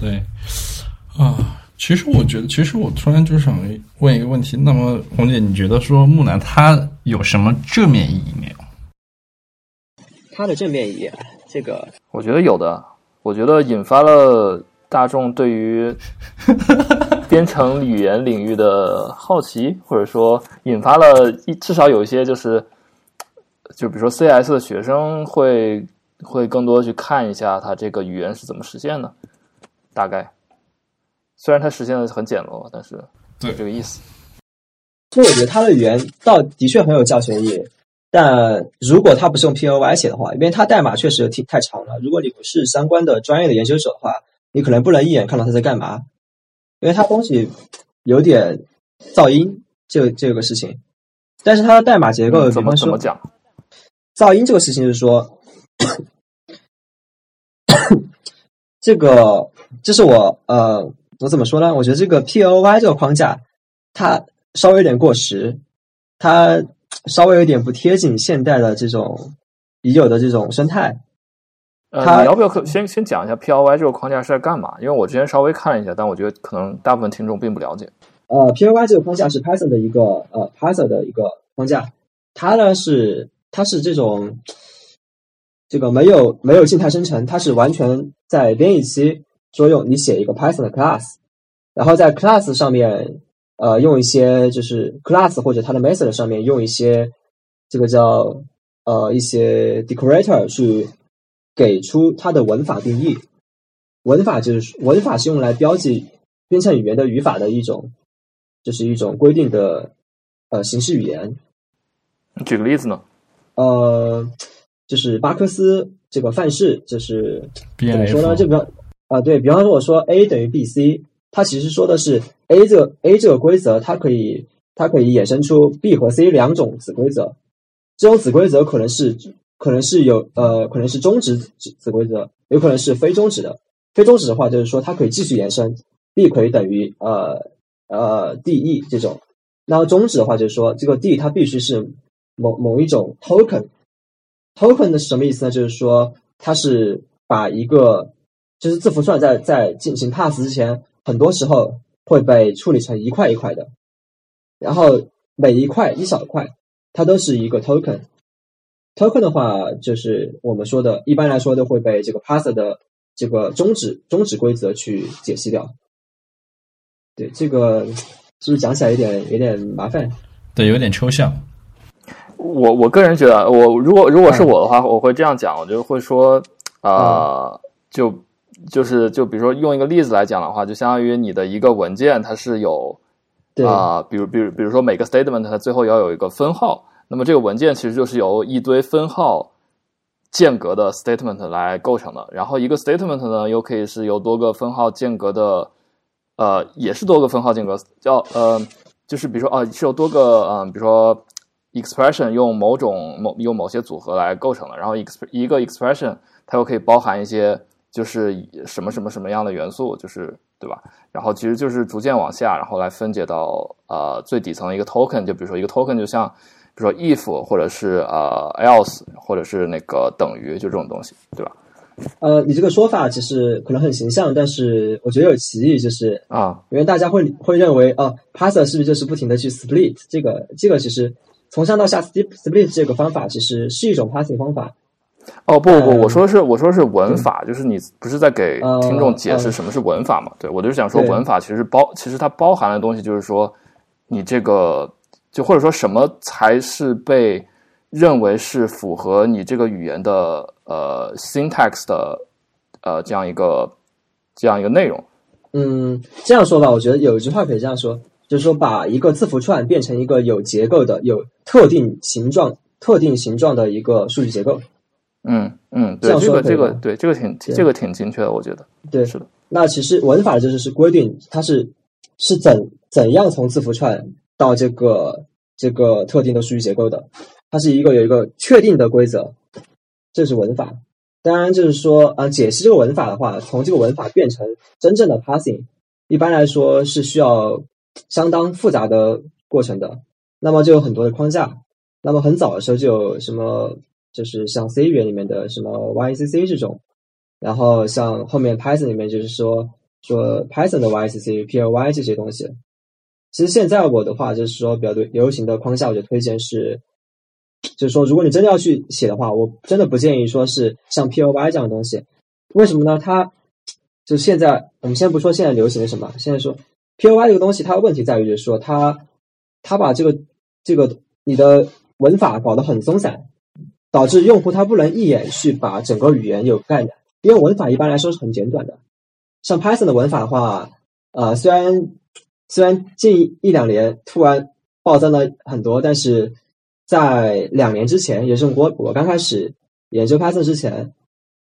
对，啊，其实我觉得，其实我突然就想问一个问题。那么，红姐，你觉得说木兰它有什么正面意义没有？它的正面意义，这个我觉得有的。我觉得引发了大众对于 编程语言领域的好奇，或者说引发了一至少有一些就是。就比如说，CS 的学生会会更多去看一下它这个语言是怎么实现的，大概。虽然它实现的很简陋，但是对这个意思。其实我觉得它的语言倒的确很有教学意义。但如果它不是用 PLY 写的话，因为它代码确实挺太长了。如果你不是相关的专业的研究者的话，你可能不能一眼看到它在干嘛，因为它东西有点噪音，这这个事情。但是它的代码结构，怎么怎么讲？噪音这个事情是说，这个这是我呃，我怎么说呢？我觉得这个 PLY 这个框架，它稍微有点过时，它。稍微有点不贴近现代的这种已有的这种生态。呃，你要不要先先讲一下 PLY 这个框架是在干嘛？因为我之前稍微看了一下，但我觉得可能大部分听众并不了解。呃，PLY 这个框架是 Python 的一个呃 Python 的一个框架，它呢是它是这种这个没有没有静态生成，它是完全在编译期说用你写一个 Python 的 class，然后在 class 上面。呃，用一些就是 class 或者它的 method 上面用一些这个叫呃一些 decorator 去给出它的文法定义。文法就是文法是用来标记编程语言的语法的一种，就是一种规定的呃形式语言。举个例子呢？呃，就是巴克斯这个范式，就是怎么说呢？就比方啊，对比方说我说 a 等于 b c。它其实说的是 A 这个 A 这个规则，它可以它可以衍生出 B 和 C 两种子规则。这种子规则可能是可能是有呃可能是终止子子规则，有可能是非终止的。非终止的话，就是说它可以继续延伸，B 可以等于呃呃 D E 这种。然后终止的话，就是说这个 D 它必须是某某一种 token。token 的是什么意思呢？就是说它是把一个就是字符串在在进行 pass 之前。很多时候会被处理成一块一块的，然后每一块一小块，它都是一个 token。token 的话，就是我们说的，一般来说都会被这个 parser 的这个终止终止规则去解析掉。对，这个是不是讲起来有点有点麻烦？对，有点抽象。我我个人觉得，我如果如果是我的话，我会这样讲，我就会说，啊，就。就是就比如说用一个例子来讲的话，就相当于你的一个文件，它是有啊，比如比如比如说每个 statement 它最后要有一个分号，那么这个文件其实就是由一堆分号间隔的 statement 来构成的。然后一个 statement 呢，又可以是由多个分号间隔的，呃，也是多个分号间隔，叫呃，就是比如说啊，是有多个嗯，比如说 expression 用某种某用某些组合来构成的。然后 exp 一个 expression 它又可以包含一些。就是什么什么什么样的元素，就是对吧？然后其实就是逐渐往下，然后来分解到呃最底层的一个 token。就比如说一个 token，就像比如说 if 或者是呃 else 或者是那个等于，就这种东西，对吧？呃，你这个说法其实可能很形象，但是我觉得有歧义，就是啊，因为大家会会认为啊，parser 是不是就是不停的去 split？这个这个其实从上到下 split split 这个方法其实是一种 parsing 方法。哦不不不，我说是我说是文法，就是你不是在给听众解释什么是文法嘛？对我就是想说文法其实包其实它包含的东西就是说你这个就或者说什么才是被认为是符合你这个语言的呃 syntax 的呃这样一个这样一个内容。嗯，这样说吧，我觉得有一句话可以这样说，就是说把一个字符串变成一个有结构的、有特定形状、特定形状的一个数据结构。嗯嗯，对这个这个对这个挺这个挺精确的，我觉得对是的。那其实文法就是是规定它是是怎怎样从字符串到这个这个特定的数据结构的，它是一个有一个确定的规则，这是文法。当然就是说呃，解析这个文法的话，从这个文法变成真正的 parsing，一般来说是需要相当复杂的过程的。那么就有很多的框架。那么很早的时候就有什么？就是像 C 语言里面的什么 YCC 这种，然后像后面 Python 里面就是说说 Python 的 YCC、PLY 这些东西。其实现在我的话就是说比较流行的框架，我就推荐是，就是说如果你真的要去写的话，我真的不建议说是像 PLY 这样的东西。为什么呢？它就现在我们先不说现在流行的什么，现在说 PLY 这个东西，它的问题在于就是说它它把这个这个你的文法搞得很松散。导致用户他不能一眼去把整个语言有概念，因为文法一般来说是很简短的。像 Python 的文法的话，呃，虽然虽然近一两年突然暴增了很多，但是在两年之前，也是我我刚开始研究 Python 之前，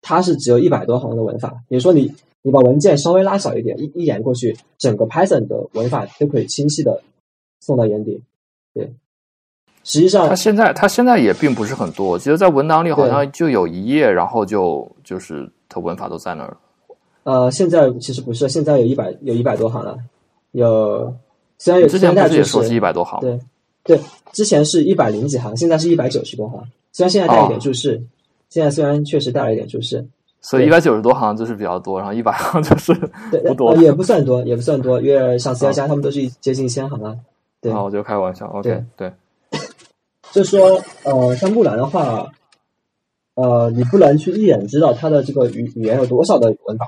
它是只有一百多行的文法。比如说你你把文件稍微拉小一点，一一眼过去，整个 Python 的文法都可以清晰的送到眼底。对，实际上它现在它现在也并不是很多，我记得在文档里好像就有一页，然后就就是它文法都在那儿。呃，现在其实不是，现在有一百有一百多行了，有虽然有之前不是也说是一百多行，对对，之前是一百零几行，现在是一百九十多行。虽然现在带一点注释，现在虽然确实带了一点注释，所以一百九十多行就是比较多，然后一百行就是对不多，也不算多，也不算多，因为像 C 加加他们都是接近千行啊。对，啊，我就开玩笑，OK，对，就说呃，像木兰的话，呃，你不能去一眼知道它的这个语语言有多少的文法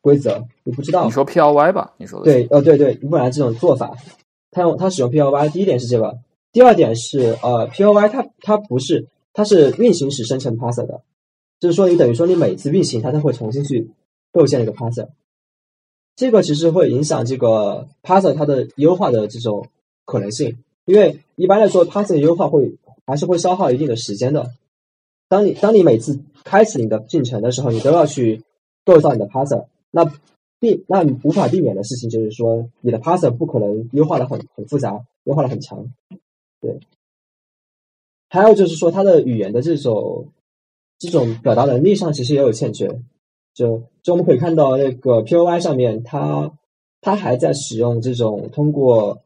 规则，你不知道。你说 P L Y 吧，你说的对，呃，对对，木兰这种做法。它用它使用 P L Y，第一点是这个，第二点是呃 P L Y 它它不是它是运行时生成 parser 的，就是说你等于说你每次运行它都会重新去构建一个 parser，这个其实会影响这个 parser 它的优化的这种可能性，因为一般来说 parser 优化会还是会消耗一定的时间的。当你当你每次开启你的进程的时候，你都要去构造你的 parser，那。避那无法避免的事情就是说，你的 parser 不可能优化的很很复杂，优化的很强，对。还有就是说，它的语言的这种这种表达能力上其实也有欠缺。就就我们可以看到那个 POI 上面，它它还在使用这种通过，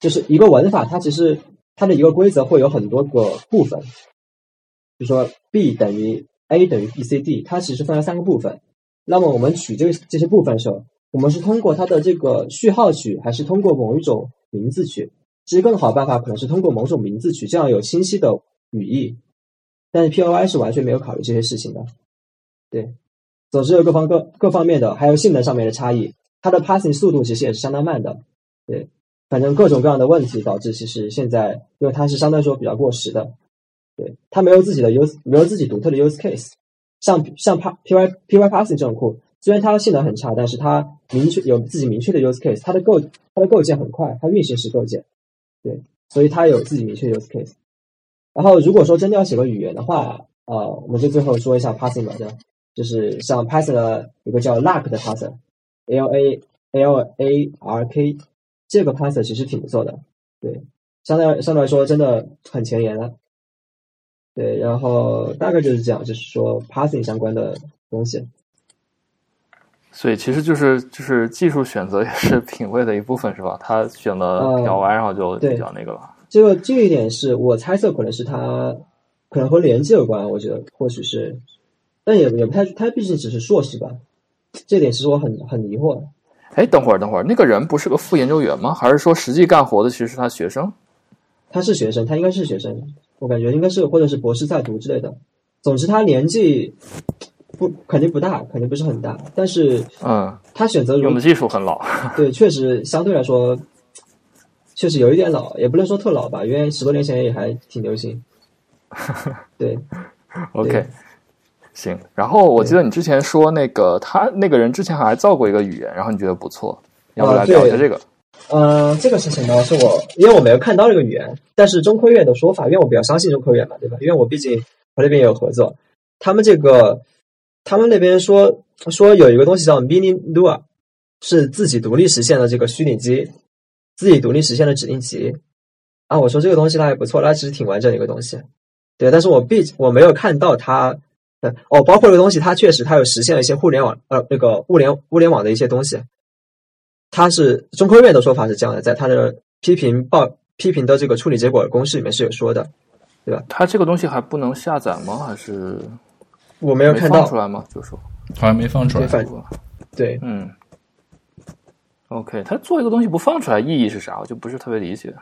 就是一个文法，它其实它的一个规则会有很多个部分，比如说 B 等于 A 等于 B C D，它其实分了三个部分。那么我们取这个这些部分的时候，我们是通过它的这个序号取，还是通过某一种名字取？其实更好的办法可能是通过某种名字取，这样有清晰的语义。但是 P O I 是完全没有考虑这些事情的。对，总之有各方各各方面的，还有性能上面的差异，它的 passing 速度其实也是相当慢的。对，反正各种各样的问题导致，其实现在因为它是相对来说比较过时的。对，它没有自己的 use，没有自己独特的 use case。像像 P P Y P Y Passing 这种库，虽然它的性能很差，但是它明确有自己明确的 use case，它的构它的构建很快，它运行时构建，对，所以它有自己明确 use case。然后如果说真的要写个语言的话，呃，我们就最后说一下 Passing 吧，就是像 Python 的有个叫 Lark 的 Passer，L A L A R K，这个 Passer 其实挺不错的，对，相对相对来说真的很前沿了。对，然后大概就是这样，就是说 passing 相关的东西。所以其实就是就是技术选择也是 品味的一部分，是吧？他选了表完，然后就比较那个了。这个这一点是我猜测，可能是他可能和年纪有关，我觉得或许是，但也也不太，他毕竟只是硕士吧。这点其实我很很疑惑。哎，等会儿等会儿，那个人不是个副研究员吗？还是说实际干活的其实是他学生？他是学生，他应该是学生。我感觉应该是或者是博士在读之类的。总之，他年纪不肯定不大，肯定不是很大。但是，嗯，他选择用的技术很老。对，确实相对来说，确实有一点老，也不能说特老吧，因为十多年前也还挺流行。对，OK，行。然后我记得你之前说那个他那个人之前还造过一个语言，然后你觉得不错，要不来聊一下这个？嗯，这个事情呢，是我因为我没有看到这个语言，但是中科院的说法，因为我比较相信中科院嘛，对吧？因为我毕竟和那边也有合作，他们这个他们那边说说有一个东西叫 Mini Lua，是自己独立实现的这个虚拟机，自己独立实现的指令集啊。我说这个东西它还不错，它其实挺完整的一个东西，对。但是我毕我没有看到它，哦，包括这个东西，它确实它有实现了一些互联网呃那个物联物联网的一些东西。它是中科院的说法是这样的，在它的批评报批评的这个处理结果公式里面是有说的，对吧？它这个东西还不能下载吗？还是我没有看到出来吗？就说好像没放出来。对，嗯，OK，他做一个东西不放出来，意义是啥？我就不是特别理解。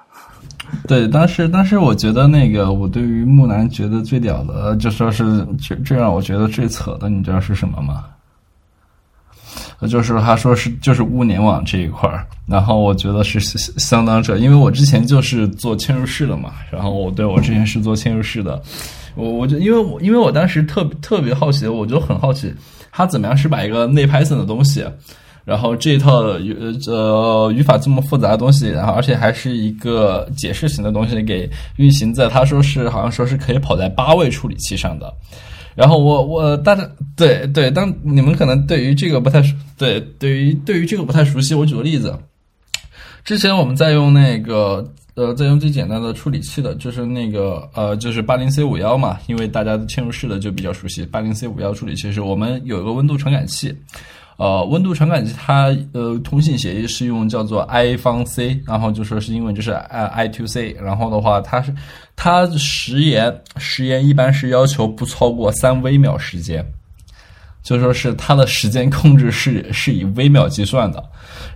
对，但是但是我觉得那个，我对于木兰觉得最屌的，就说是最最让我觉得最扯的，你知道是什么吗？就是他说是就是物联网这一块儿，然后我觉得是相当扯，因为我之前就是做嵌入式的嘛，然后我对我之前是做嵌入式的，我我就因为我因为我当时特特别好奇，我就很好奇他怎么样是把一个内 Python 的东西，然后这一套语呃语法这么复杂的东西，然后而且还是一个解释型的东西，给运行在他说是好像说是可以跑在八位处理器上的。然后我我大家对对，当你们可能对于这个不太熟对，对于对于这个不太熟悉，我举个例子，之前我们在用那个呃，在用最简单的处理器的，就是那个呃，就是八零 C 五幺嘛，因为大家嵌入式的就比较熟悉，八零 C 五幺处理器是我们有一个温度传感器。呃，温度传感器它呃通信协议是用叫做 I 方 C，然后就说是因为就是 I I to C，然后的话它是它时延时延一般是要求不超过三微秒时间。就说是它的时间控制是 是以微秒计算的，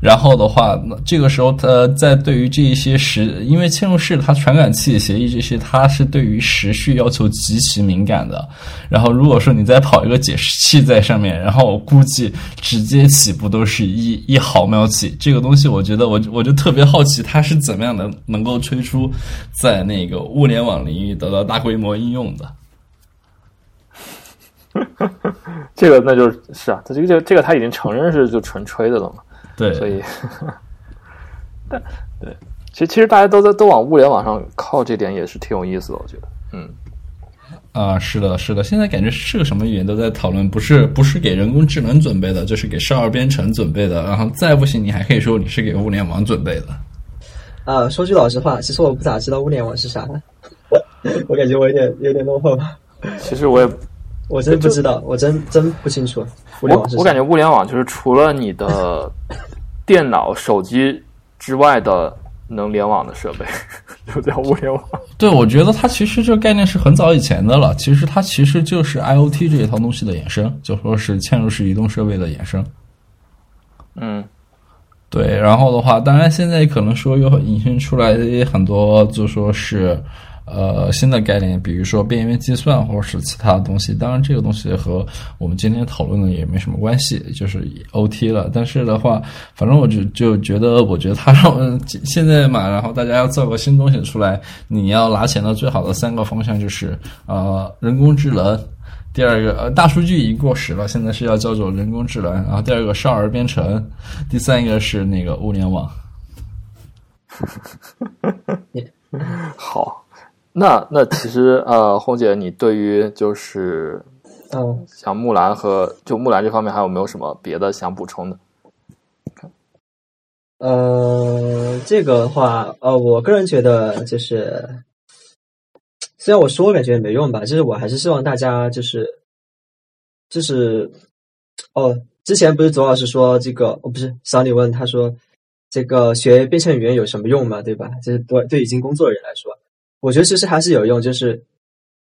然后的话，那这个时候它在对于这一些时，因为嵌入式它传感器协议这些，它是对于时序要求极其敏感的。然后如果说你再跑一个解释器在上面，然后我估计直接起步都是一一毫秒起。这个东西我觉得我我就特别好奇，它是怎么样的能够推出在那个物联网领域得到大规模应用的。这个那就是啊，他这个这个他已经承认是就纯吹的了嘛，对，所以，但对，其实其实大家都在都往物联网上靠，这点也是挺有意思的，我觉得，嗯，啊，是的，是的，现在感觉是个什么语言都在讨论，不是不是给人工智能准备的，就是给少儿编程准备的，然后再不行，你还可以说你是给物联网准备的。啊，说句老实话，其实我不咋知道物联网是啥，我感觉我有点有点落后。其实我也。我真不知道，我真真不清楚。我我感觉物联网就是除了你的 电脑、手机之外的能联网的设备，就叫物联网。对，我觉得它其实这个概念是很早以前的了。其实它其实就是 IOT 这一套东西的衍生，就说是嵌入式移动设备的衍生。嗯，对。然后的话，当然现在可能说又引申出来很多，就说是。呃，新的概念，比如说边缘计算或者是其他的东西，当然这个东西和我们今天讨论的也没什么关系，就是 OT 了。但是的话，反正我就就觉得，我觉得他让现在嘛，然后大家要造个新东西出来，你要拿钱的最好的三个方向就是呃人工智能，第二个呃大数据已经过时了，现在是要叫做人工智能，然后第二个少儿编程，第三一个是那个物联网。好。那那其实呃，红姐，你对于就是嗯，像木兰和就木兰这方面，还有没有什么别的想补充的？呃，这个的话，呃，我个人觉得就是，虽然我说感觉也没用吧，就是我还是希望大家就是就是哦，之前不是左老师说这个，哦，不是小李问他说这个学编程语言有什么用嘛，对吧？就是对对已经工作的人来说。我觉得其实还是有用，就是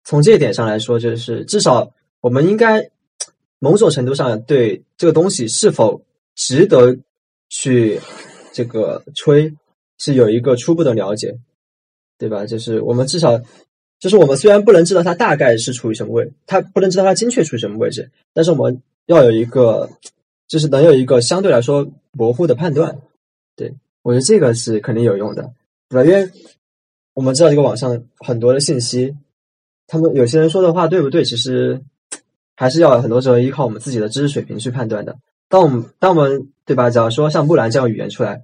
从这一点上来说，就是至少我们应该某种程度上对这个东西是否值得去这个吹是有一个初步的了解，对吧？就是我们至少就是我们虽然不能知道它大概是处于什么位，它不能知道它精确处于什么位置，但是我们要有一个就是能有一个相对来说模糊的判断。对我觉得这个是肯定有用的，对吧？因为我们知道这个网上很多的信息，他们有些人说的话对不对？其实还是要很多时候依靠我们自己的知识水平去判断的。当我们当我们对吧？假如说像木兰这样语言出来，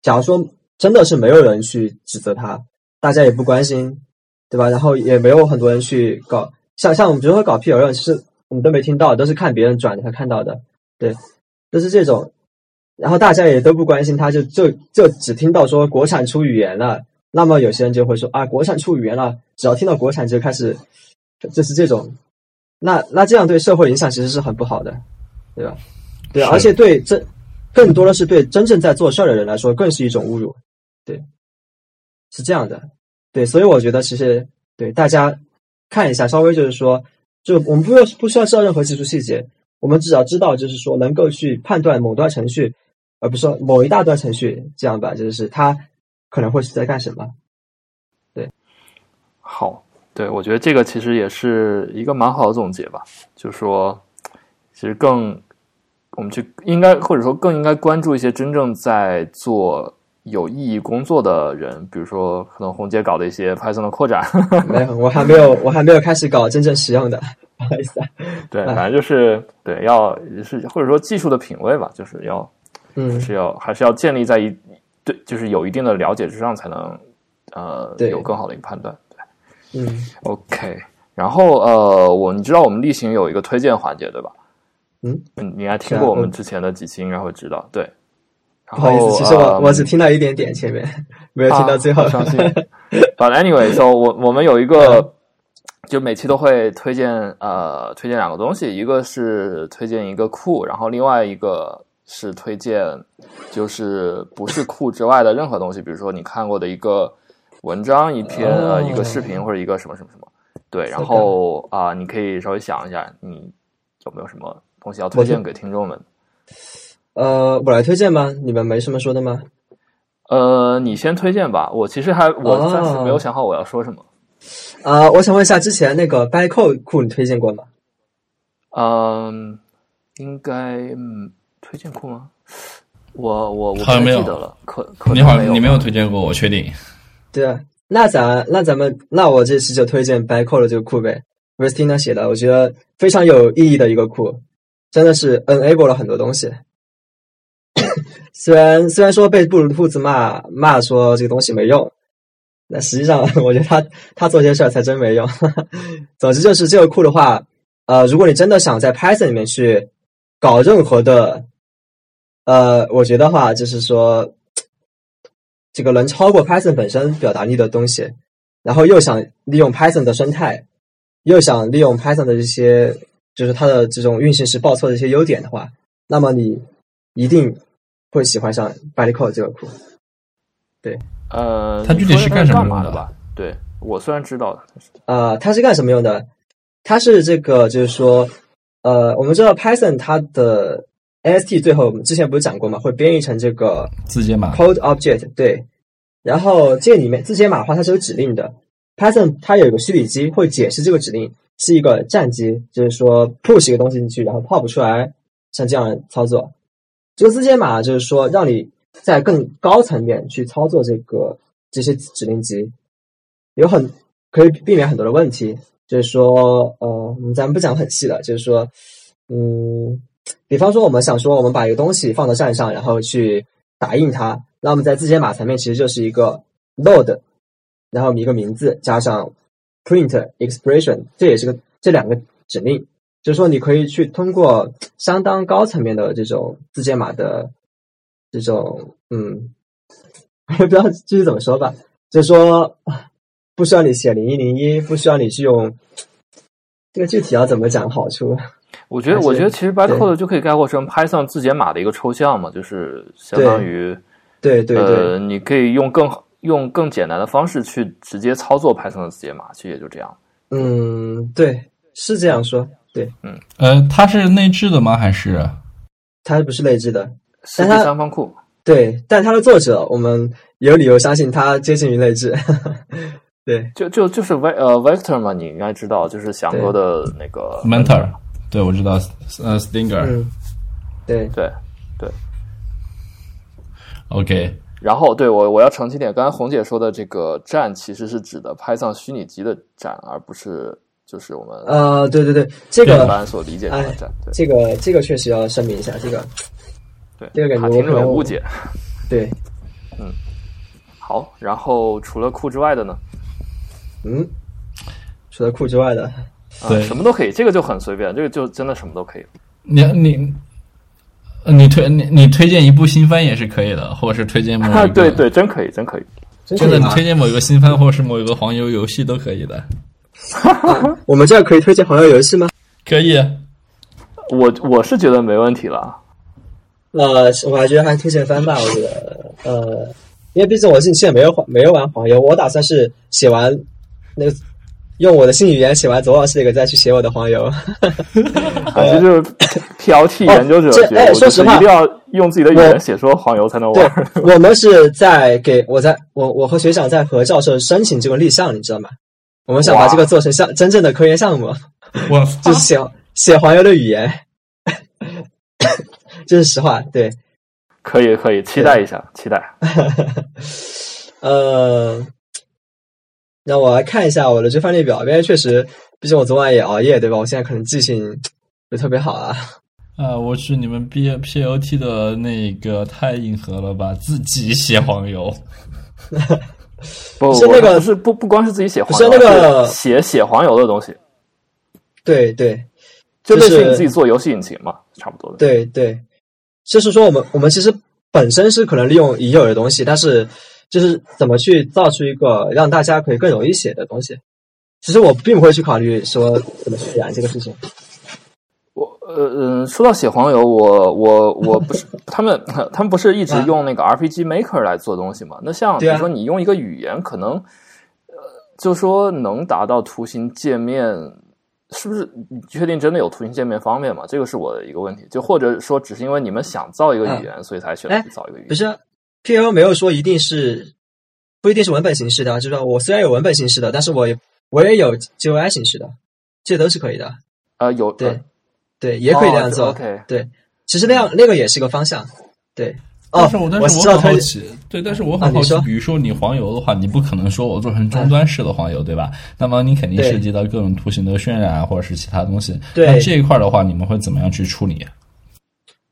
假如说真的是没有人去指责他，大家也不关心，对吧？然后也没有很多人去搞，像像我们比如说搞 P L，其实我们都没听到，都是看别人转的才看到的，对，都是这种。然后大家也都不关心他，就就就只听到说国产出语言了。那么有些人就会说啊，国产出语言了，只要听到国产就开始，就是这种，那那这样对社会影响其实是很不好的，对吧？对，而且对真更多的是对真正在做事儿的人来说，更是一种侮辱，对，是这样的，对，所以我觉得其实对大家看一下，稍微就是说，就我们不用不需要知道任何技术细节，我们只要知道就是说能够去判断某段程序，而不是说某一大段程序这样吧，就是它。可能会是在干什么？对，好，对我觉得这个其实也是一个蛮好的总结吧。就说，其实更我们去应该或者说更应该关注一些真正在做有意义工作的人，比如说可能红姐搞的一些 Python 的扩展。没有，我还没有，我还没有开始搞真正实用的，不好意思。对，反正就是对，要是或者说技术的品味吧，就是要嗯，是要还是要建立在一对就是有一定的了解之上，才能呃有更好的一个判断。对嗯 OK，然后呃，我你知道我们例行有一个推荐环节对吧？嗯，你应该听过我们之前的几期，应该会知道。对，然不好意思，其实我、呃我只听到一点点，前面没有听到最后。啊好伤心。But anyway, so 我我们有一个，就每期都会推荐呃推荐两个东西，一个是推荐一个库，然后另外一个是推荐就是不是库之外的任何东西，比如说你看过的一个文章、一篇、呃哦一个视频或者一个什么什么什么。对，然后啊、你可以稍微想一下，你有没有什么东西要推荐给听众们？呃，我来推荐吗？你们没什么说的吗？呃，你先推荐吧。我其实还我哦暂时没有想好我要说什么。啊、我想问一下，之前那个 Bytecode 库你推荐过吗？嗯，应该嗯推荐库吗？我我我不好像没有太记得了，可可你能没有好像你没有推荐过，我确定。对啊，那咱那咱们那我这次就推荐 Bytecode 的这个库呗 v e s t i n a 写的，我觉得非常有意义的一个库，真的是 enable 了很多东西。虽然虽然说被布鲁兔子骂骂说这个东西没用，那实际上 我觉得他他做这些事儿才真没用。总之就是这个库的话，呃，如果你真的想在 Python 里面去搞任何的，呃，我觉得话就是说，这个能超过 Python 本身表达力的东西，然后又想利用 Python 的生态，又想利用 Python 的这些就是它的这种运行时报错的一些优点的话，那么你一定会喜欢上 Bytecode 这个库。对呃，它具体是干什么用的吧？对我虽然知道，但是呃，它是干什么用的？它是这个，就是说，呃，我们知道 Python 它的 AST 最后我们之前不是讲过嘛，会编译成这个字节码。code object 对，然后这里面字节码的话它是有指令的，Python 它有一个虚拟机会解释这个指令是一个战机，就是说 push 一个东西进去，然后 pop 出来，像这样的操作。这个字节码就是说让你在更高层面去操作这个这些指令集，有很可以避免很多的问题，就是说呃，咱们不讲很细了，就是说嗯。比方说，我们想说，我们把一个东西放到站上，然后去打印它，那我们在字节码层面其实就是一个 load，然后一个名字加上 print expression，这也是个这两个指令，就是说你可以去通过相当高层面的这种字节码的这种，嗯，不知道具体怎么说吧，就是说不需要你写零一零一，不需要你去用这个具体要怎么讲好处。我觉得我觉得其实 bytecode 就可以概括成 Python 字节码的一个抽象嘛，就是相当于对对对，呃，你可以用更用更简单的方式去直接操作 Python 的字节码，其实也就这样。嗯，对，是这样说，对，嗯。呃，它是内置的吗？还是？它不是内置的，是第三方库，对，但它的作者我们有理由相信它接近于内置，对，就就就是 v 呃 Vector 嘛，你应该知道，就是翔哥的那个 Mentor？对，我知道，呃，Stinger。嗯，对，对。OK，然后对我我要澄清点，刚才红姐说的这个站其实是指的 Python 虚拟机的站，而不是就是我们呃，对对对，这一个般所理解中的站。对这个这个确实要声明一下，这个对，这个感觉怕听众有误解。对，嗯好，然后除了库之外的呢？嗯，除了酷之外的，啊，对什么都可以，这个就很随便，这个就真的什么都可以。你你呃你推你你推荐一部新番也是可以的，或者是推荐某一个对对，真可以，真可以。真的，真可以吗你推荐某一个新番或者是某一个黄油游戏都可以的，我们这儿可以推荐黄油游戏吗？可以。我我是觉得没问题了。呃，我还觉得还是推荐番吧，我觉得，呃，因为毕竟我近期也没有没有玩黄油，我打算是写完那个用我的新语言写完左老师那个再去写我的黄油。啊，这就是挑剔研究者哎说实话一定要用自己的语言我写出黄油才能对玩。，我们是在给我在我我和学长在和教授申请这个立项，你知道吗？我们想把哇这个做成项真正的科研项目，我 就是写写黄油的语言，这是实话。对，可以可以，期待一下，期待。呃，让我来看一下我的这番列表，因为确实，毕竟我昨晚也熬夜，对吧？我现在可能记性不是特别好啊。啊，我去，你们 B P O T 的那个太硬核了吧？自己写黄油，不 是那个不是不不光是自己写黄不是油，那个是写写黄油的东西，对对就类似于你自己做游戏引擎嘛，差不多的。对对，就是说我们我们其实本身是可能利用已有的东西，但是就是怎么去造出一个让大家可以更容易写的东西。其实我并不会去考虑说怎么去燃这个事情。我呃嗯，说到写黄油，我我我不是 他们他们不是一直啊用那个 RPG Maker 来做东西嘛？那像比如说你用一个语言，可能呃，就说能达到图形界面，是不是？你确定真的有图形界面方面吗？这个是我的一个问题。就或者说，只是因为你们想造一个语言，所以才选择造一个语言不。是 P L 没有说一定是不一定是文本形式的，就是说我虽然有文本形式的，但是我也我也有 GUI 形式的，这都是可以的。呃，有对、呃对，也可以这样做。哦 OK，对，其实那样那个也是一个方向。对，哦但是我，很好奇，对，但是我很好奇，啊比如说你黄油的话，你不可能说我做成终端式的黄油，对吧？那么你肯定涉及到各种图形的渲染啊，或者是其他东西。对那这一块的话，你们会怎么样去处理？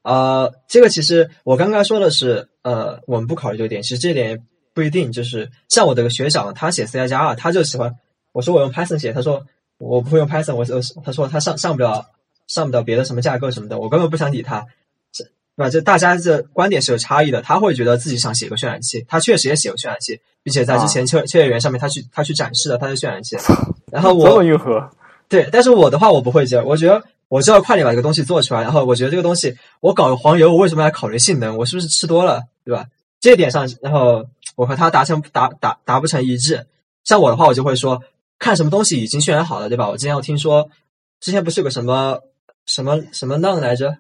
啊、这个其实我刚刚说的是，呃，我们不考虑这个点，其实这点不一定。就是像我的学长，他写 C 加加二，他就喜欢我说我用 Python 写，他说我不会用 Python，我说他说他上上不了上不了别的什么架构什么的，我根本不想理他，这对吧？这大家这观点是有差异的，他会觉得自己想写个渲染器，他确实也写过渲染器，并且在之前秋秋叶原上面他去他去展示了他的渲染器，然后我这么硬核，对，但是我的话我不会这样，我觉得我就要快点把这个东西做出来，然后我觉得这个东西我搞个黄油，我为什么要考虑性能？我是不是吃多了，对吧？这一点上，然后我和他达成达达达不成一致。像我的话，我就会说，看什么东西已经渲染好了，对吧？我之前我听说，之前不是有个什么什么什么浪来着，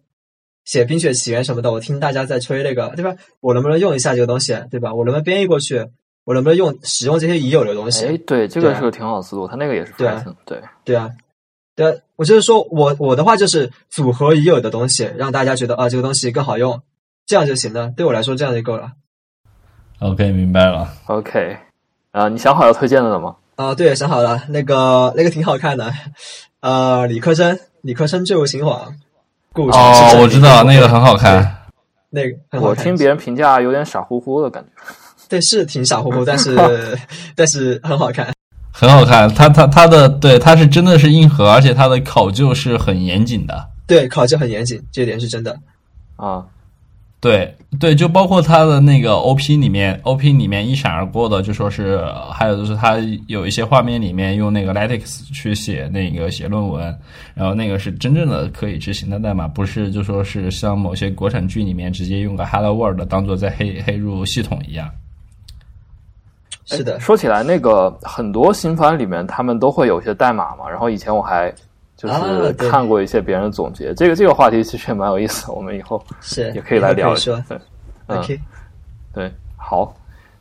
写《冰雪奇缘》什么的，我听大家在吹那个，对吧？我能不能用一下这个东西，对吧？我能不能编译过去？我能不能用使用这些已有的东西？哎，对，这个是个挺好思路，他那个也是对对，对啊，对啊，我就是说我我的话就是组合已有的东西，让大家觉得啊这个东西更好用，这样就行了。对我来说这样就够了。OK，明白了。OK，啊、你想好要推荐的了吗？啊，对，想好了，那个那个挺好看的，呃，理科生，理科生坠入刑网，故事哦，我知道那个很好看。那个很好看我听别人评价有点傻乎乎的感觉。对是挺傻乎乎，但是 但是很好看。很好看，它它它的对，它是真的是硬核，而且它的考究是很严谨的。对，考究很严谨，这点是真的。啊，对对，就包括它的那个 OP 里面，OP 里面一闪而过的，就说是，还有就是它有一些画面里面用那个 LaTeX 去写那个写论文，然后那个是真正的可以执行的代码，不是就说是像某些国产剧里面直接用个 Hello World 当做在黑黑入系统一样。是的，说起来，那个很多新番里面他们都会有一些代码嘛，然后以前我还就啊是看过一些别人的总结，这个这个话题其实也蛮有意思的，我们以后是也可以来聊一说下。。对，嗯 OK，对，好，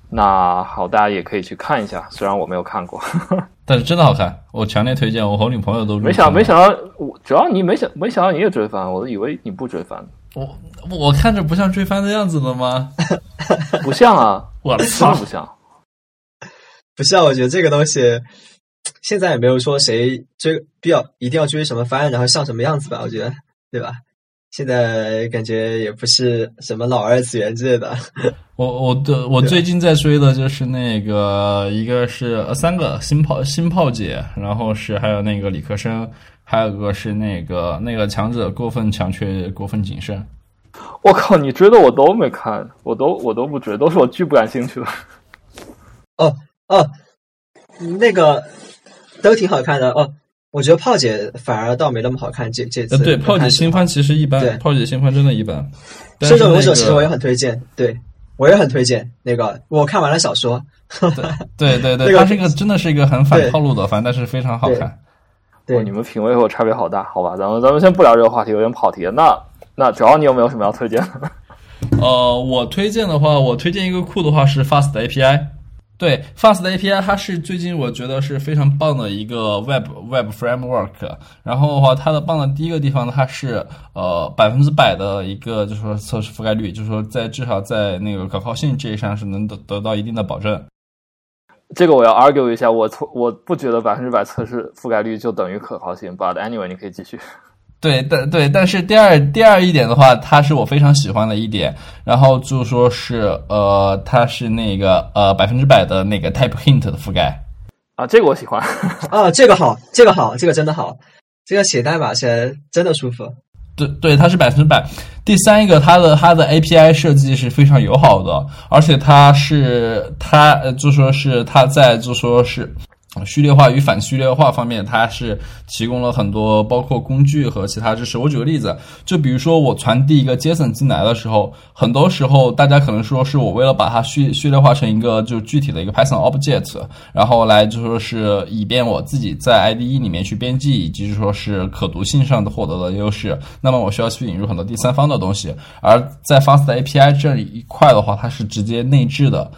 那好，大家也可以去看一下，虽然我没有看过，但是真的好看，我强烈推荐。我和女朋友都没想没想到，我主要你没想没想到你也追番，我都以为你不追番，我我看着不像追番的样子了吗？不像啊，我真操！不像。不是啊，我觉得这个东西现在也没有说谁追必要一定要追什么番，然后像什么样子吧，我觉得对吧？现在感觉也不是什么老二次元之类的。我我的我最近在追的就是那个，一个是呃三个新炮新炮姐，然后是还有那个理科生，还有个是那个那个强者过分强却过分谨慎。我靠，你追的我都没看，我都我都不追，都是我巨不感兴趣的。哦哦，那个都挺好看的哦。我觉得炮姐反而倒没那么好看，这这次呃，对，炮姐新番其实一对般，炮姐新番真的一般。但射手是那个勇者其实我也很推荐，对我也很推荐那个，我看完了小说，对对对，那个它是一个真的是一个很反套路的番，但是非常好看。哇，对你们品味和我差别好大，好吧，咱们咱们先不聊这个话题，有点跑题了。那那主要你有没有什么要推荐的？呃，我推荐的话，我推荐一个库的话是 Fast API。对，Fast API 它是最近我觉得是非常棒的一个 Web Web Framework。然后的话，它的棒的第一个地方呢，它是呃百分之百的一个就是说测试覆盖率，就是说在至少在那个可靠性这一上是能得得到一定的保证。这个我要 argue 一下，我错我不觉得百分之百测试覆盖率就等于可靠性。But anyway，你可以继续。对，但对，但是第二第二一点的话，它是我非常喜欢的一点，然后就说是呃，它是那个呃百分之百的那个 Type Hint 的覆盖啊，这个我喜欢 啊，这个好，这个好，这个真的好，这个写代码起来真的舒服。对对，它是百分之百。第三一个，它的它的 API 设计是非常友好的，而且它是它就说是它在就说是。序列化与反序列化方面，它是提供了很多包括工具和其他知识。我举个例子，就比如说我传递一个 JSON 进来的时候，很多时候大家可能说是我为了把它序序列化成一个就具体的一个 Python object，然后来就说是以便我自己在 IDE 里面去编辑，以及就说是可读性上的获得的优势。那么我需要去引入很多第三方的东西，而在 Fast API 这一块的话，它是直接内置的。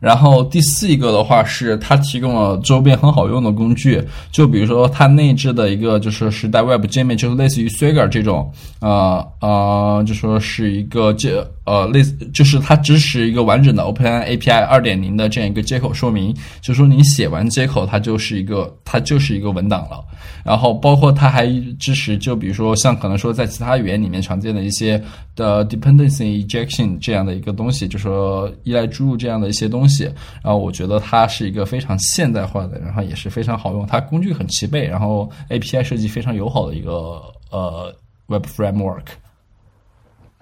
然后第四一个的话是它提供了周边很好用的工具，就比如说它内置的一个就是时代 Web 界面，就是类似于 Swagger 这种，啊啊，就说是一个介。呃，类似就是它支持一个完整的 Open API 二点零的这样一个接口说明，就说你写完接口，它就是一个它就是一个文档了。然后包括它还支持，就比如说像可能说在其他语言里面常见的一些的 dependency injection 这样的一个东西，就说依赖注入这样的一些东西。然后我觉得它是一个非常现代化的，然后也是非常好用，它工具很齐备，然后 API 设计非常友好的一个呃 Web Framework。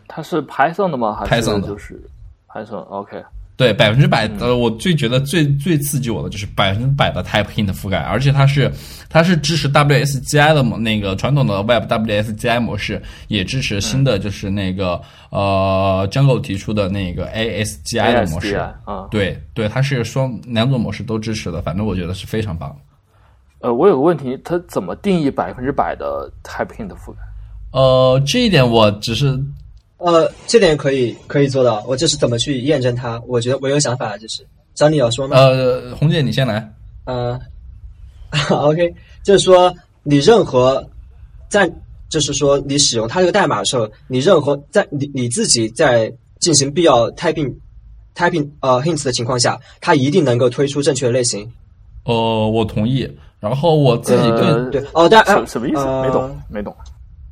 它是 Python 的吗？还是就是 Python？OK，对，百分之百。呃，我最觉得最最刺激我的就是百分之百的 Type Hint 覆盖，而且它是它是支持 WSGI 的嘛？那个传统的 Web WSGI 模式也支持新的，就是那个呃 Django 提出的那个 ASGI 的模式。啊，对对，它是双两种模式都支持的，反正我觉得是非常棒。呃，我有个问题，它怎么定义百分之百的 Type Hint 覆盖？呃，这一点我只是。呃，这点可以可以做到。我就是怎么去验证它？我觉得我有想法，就是张丽要说吗？呃，红姐你先来。呃，OK，就是说你任何在，就是说你使用它这个代码的时候，你任何在你你自己在进行必要 typing typing 呃 hints 的情况下，它一定能够推出正确的类型。呃，我同意。然后我自己对对哦，但什什么意思？没懂，没懂。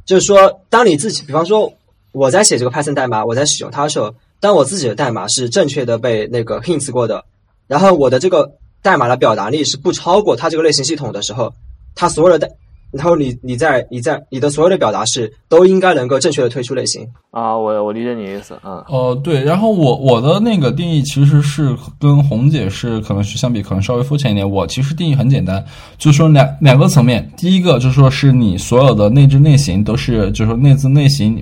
就是说，当你自己，比方说。我在写这个 Python 代码，我在使用它的时候，当我自己的代码是正确的被那个 hints 过的，然后我的这个代码的表达力是不超过它这个类型系统的时候，它所有的代。然后你你在你在你的所有的表达式都应该能够正确的推出类型。啊，我我理解你意思，嗯，哦对，然后我我的那个定义其实是跟红姐是可能是相比可能稍微肤浅一点，我其实定义很简单，就是说两两个层面，第一个就是说是你所有的内置类型都是就是说内置类型，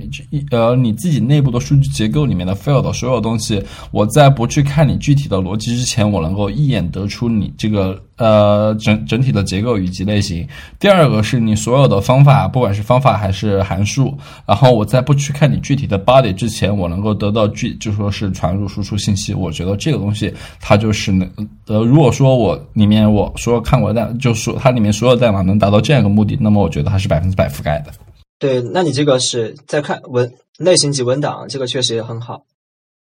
呃你自己内部的数据结构里面的 field 所有东西，我在不去看你具体的逻辑之前，我能够一眼得出你这个。呃，整整体的结构以及类型。第二个是你所有的方法，不管是方法还是函数，然后我在不去看你具体的 body 之前，我能够得到具就说是传入输出信息。我觉得这个东西它就是能呃，如果说我里面我说看过代，就说它里面所有代码能达到这样一个目的，那么我觉得它是百分之百覆盖的。对，那你这个是在看文类型及文档，这个确实也很好。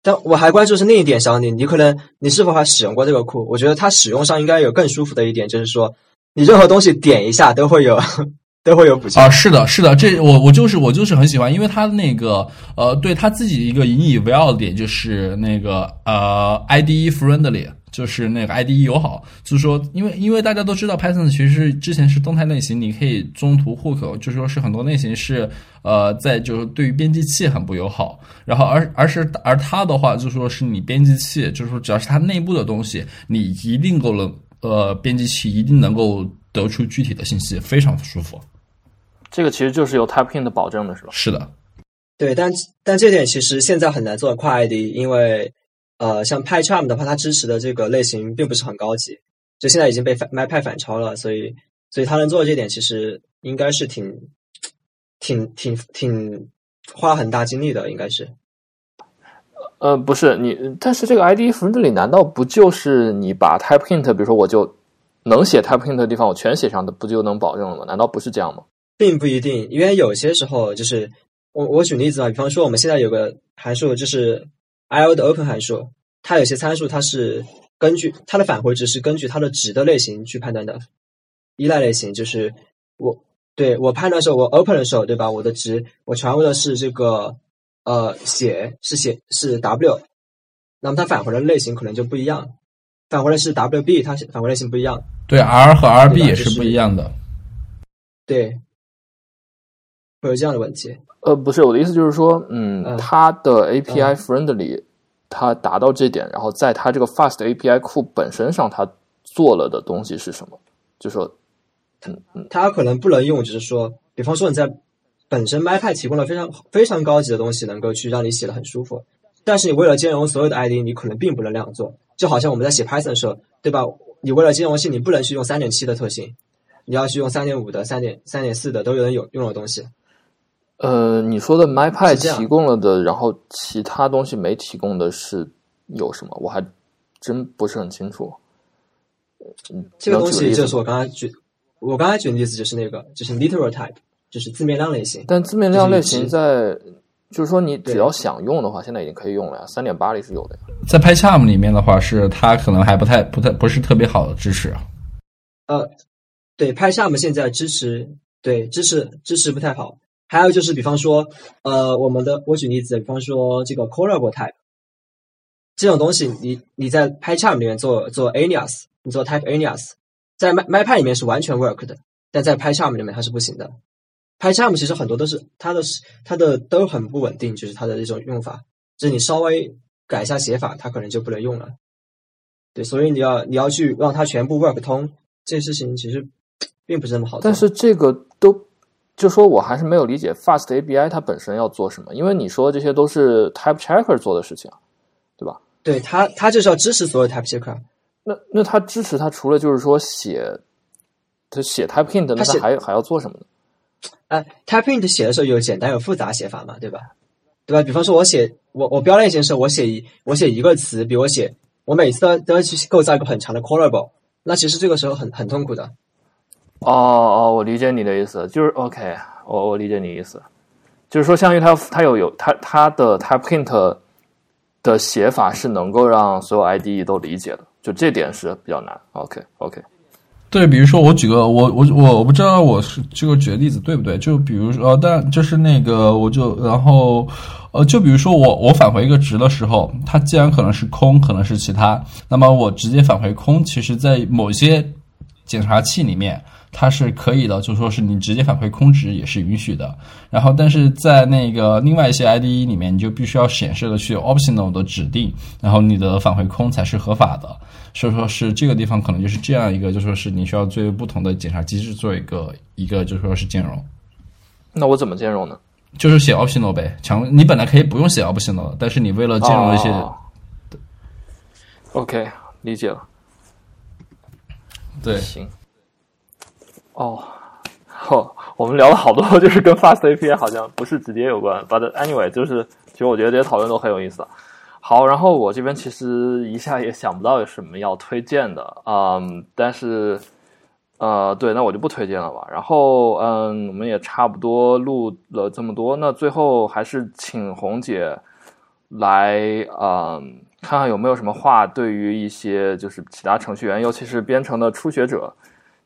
但我还关注是另一点，小李，你可能你是否还使用过这个库？我觉得它使用上应该有更舒服的一点，就是说你任何东西点一下都会有 都会有补全啊。是的，是的，这我我就是我就是很喜欢，因为它那个呃，对他自己一个引以为傲的点就是那个呃，IDE friendly。就是那个 IDE 友好，就是说，因为因为大家都知道 Python 其实之前是动态类型，你可以中途 hook，就是说是很多类型是呃在就是对于编辑器很不友好，然后而而是而它的话就说是你编辑器，就是说只要是它内部的东西，你一定够能呃编辑器一定能够得出具体的信息，非常舒服。这个其实就是由 Typing 的保证的是吧？是的，对，但但这点其实现在很难做跨 IDE，因为。呃，像 PyCharm 的话，它支持的这个类型并不是很高级，就现在已经被 MyPy 反超了，所以，所以它能做的这点其实应该是挺、挺、挺、挺花很大精力的，应该是。呃，不是你，但是这个 IDE 符这里难道不就是你把 Type Hint，比如说我就能写 Type Hint 的地方，我全写上的，不就能保证了吗？难道不是这样吗？并不一定，因为有些时候就是我我举例子啊，比方说我们现在有个函数就是。I/O 的 open 函数，它有些参数它是根据它的返回值是根据它的值的类型去判断的。依赖类型就是我对我判断的时候，我 open 的时候，对吧？我的值我传入的是这个呃写是写是 W，那么它返回的类型可能就不一样，返回的是 WB，它返回类型不一样。对，R 和就是也是不一样的。对，会有这样的问题。呃，不是我的意思，就是说，嗯，嗯它的 API friendly，、它达到这点，然后在它这个 Fast API 库本身上，它做了的东西是什么？就说，嗯嗯，它可能不能用，就是说，比方说你在本身 MyPy 提供了非常非常高级的东西，能够去让你写的很舒服，但是你为了兼容所有的 ID，你可能并不能那样做。就好像我们在写 Python 的时候，对吧？你为了兼容性，你不能去用三点七的特性，你要去用三点五的、三点三点四的都有人有用的东西。呃，你说的 MyPy 提供了的，然后其他东西没提供的是有什么？我还真不是很清楚。嗯，这个东西就是我刚才举，我刚才举的例子就是那个，就是 literal type，就是字面量类型。但字面量类型在，就是说你只要想用的话，现在已经可以用了呀，三点八里是有的呀。在 PyCharm 里面的话，是它可能还不太、不太、不是特别好的支持。呃，对，PyCharm 现在支持，对，支持支持不太好。还有就是，比方说，呃，我们的我举例子，比方说这个 callable type 这种东西你，你在 PyCharm 里面做做 alias，你做 type alias，在 My MyPy 里面是完全 work 的，但在 PyCharm 里面它是不行的。PyCharm 其实很多都是它的它的都很不稳定，就是它的这种用法，就是你稍微改一下写法，它可能就不能用了。对，所以你要你要去让它全部 work 通，这事情其实并不是那么好。但是这个都，就说我还是没有理解 Fast API 它本身要做什么，因为你说的这些都是 Type Checker 做的事情啊，对吧？对它它就是要支持所有 Type checker，那那它支持它除了就是说写，它写 Type Hint，那它写还还要做什么呢？哎，Type Hint 写的时候有简单有复杂写法嘛，对吧？对吧？比方说我写我我标类型的时候，我写一我写一个词，比如我写我每次都都要去构造一个很长的 callable，那其实这个时候很很痛苦的。哦哦，我理解你的意思，就是 OK，我我理解你意思，就是说，相当于它它有有它它的 Type Hint 的写法是能够让所有 IDE 都理解的，就这点是比较难。OK OK，对，比如说我举个我我我我不知道我是这个举的例子对不对？就比如说，呃，但就是那个我就然后呃，就比如说我我返回一个值的时候，它既然可能是空，可能是其他，那么我直接返回空，其实在某些检查器里面它是可以的，就说是你直接返回空值也是允许的。然后，但是在那个另外一些 IDE 里面，你就必须要显示的去 optional 的指定，然后你的返回空才是合法的。所以说是这个地方可能就是这样一个，就说是你需要对不同的检查机制做一个一个就说是兼容，那我怎么兼容呢？就是写 optional 呗。强你本来可以不用写 optional 的，但是你为了兼容一些，哦 OK，理解了。对行。哦，好，我们聊了好多，就是跟 Fast API 好像不是直接有关，but anyway，就是其实我觉得这些讨论都很有意思。好，然后我这边其实一下也想不到有什么要推荐的，嗯，但是呃，对，那我就不推荐了吧。然后嗯，我们也差不多录了这么多，那最后还是请红姐来嗯，看看有没有什么话对于一些就是其他程序员，尤其是编程的初学者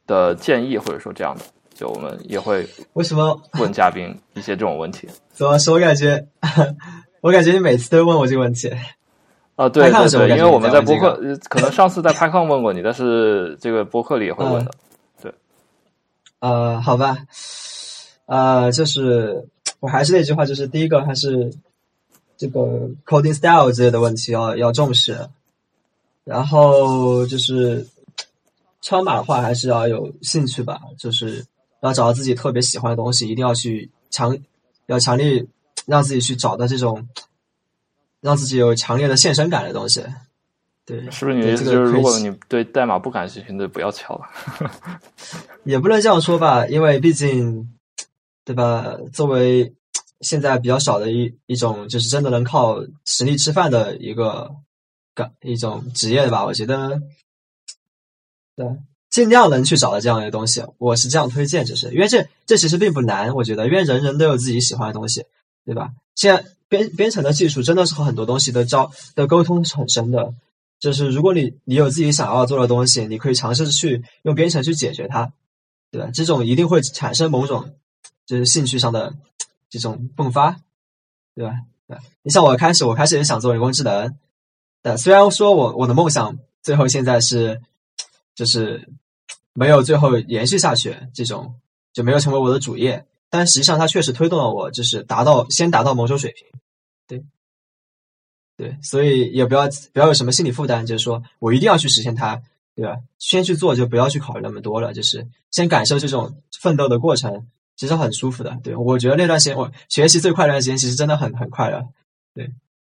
的建议，或者说这样的，就我们也会为什么？问嘉宾一些这种问题。怎么说？我感觉我感觉你每次都问我这个问题。啊，对对对，因为我们在你在问播客，呃可能上次在拍抗问过你，但是这个博客里也会问的。对 呃，好吧，呃，就是我还是那句话，就是第一个还是这个 coding style 之类的问题要要重视，然后就是抄码的话还是要有兴趣吧，就是要找到自己特别喜欢的东西，一定要去强要强力让自己去找到这种让自己有强烈的现身感的东西。对，是不是你的意思就是，如果你对代码不感兴趣，那就不要敲了？也不能这样说吧，因为毕竟，对吧？作为现在比较少的一一种，就是真的能靠实力吃饭的一个岗一种职业吧，我觉得，对，尽量能去找到这样的东西，我是这样推荐，就是因为这这其实并不难，我觉得，因为人人都有自己喜欢的东西，对吧？现在编编程的技术真的是和很多东西的交的沟通是很深的，就是如果你你有自己想要做的东西，你可以尝试去用编程去解决它。对吧？这种一定会产生某种就是兴趣上的这种迸发，对吧？对，你像我开始，我开始也想做人工智能，但虽然说我我的梦想最后现在是就是没有最后延续下去，这种就没有成为我的主业，但实际上它确实推动了我，就是达到先达到某种水平，对，对，所以也不要不要有什么心理负担，就是说我一定要去实现它，对吧？先去做，就不要去考虑那么多了，就是先感受这种奋斗的过程。其实很舒服的，对我觉得那段时间我学习最快乐的时间，其实真的很很快乐，对，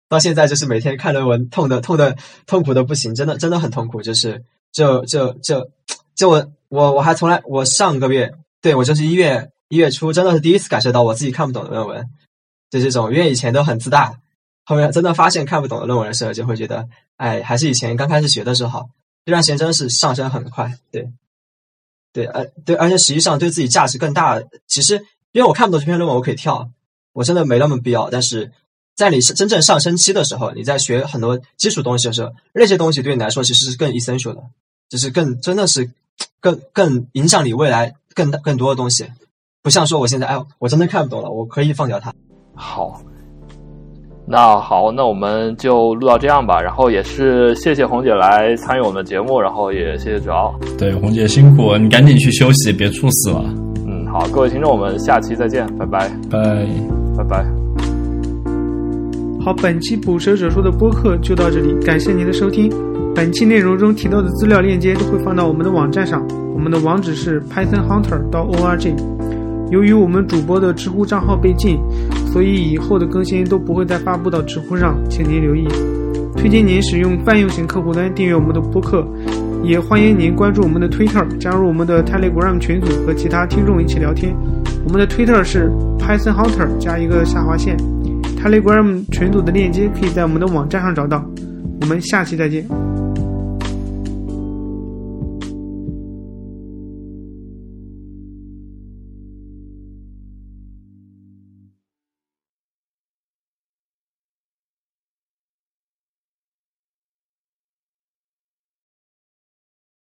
到现在就是每天看论文，痛的痛的痛苦的不行，真的真的很痛苦，就是就就就就我我我还从来我上个月对我就是一月一月初，真的是第一次感受到我自己看不懂的论文，就这种，因为以前都很自大，后面真的发现看不懂的论文的时候，就会觉得，哎，还是以前刚开始学的时候，这段时间真的是上升很快，对。对，而对，而且实际上对自己价值更大。其实，因为我看不懂这篇论文，我可以跳，我真的没那么必要。但是，在你是真正上升期的时候，你在学很多基础东西的时候，那些东西对你来说其实是更 essential 的，就是更真的是更更影响你未来更更多的东西。不像说我现在，哎，我真的看不懂了，我可以放掉它。好。那好，那我们就录到这样吧。然后也是谢谢红姐来参与我们的节目，然后也谢谢主要。对，红姐辛苦，你赶紧去休息，别猝死了。嗯，好，各位听众，我们下期再见，拜拜，拜拜拜。好，本期捕蛇者说的播客就到这里，感谢您的收听。本期内容中提到的资料链接都会放到我们的网站上，我们的网址是 pythonhunter 到 org。由于我们主播的知乎账号被禁，所以以后的更新都不会再发布到知乎上，请您留意。推荐您使用泛用型客户端订阅我们的播客，也欢迎您关注我们的 Twitter，加入我们的 Telegram 群组和其他听众一起聊天。我们的 Twitter 是 Python Hunter 加一个下划线，Telegram 群组的链接可以在我们的网站上找到。我们下期再见。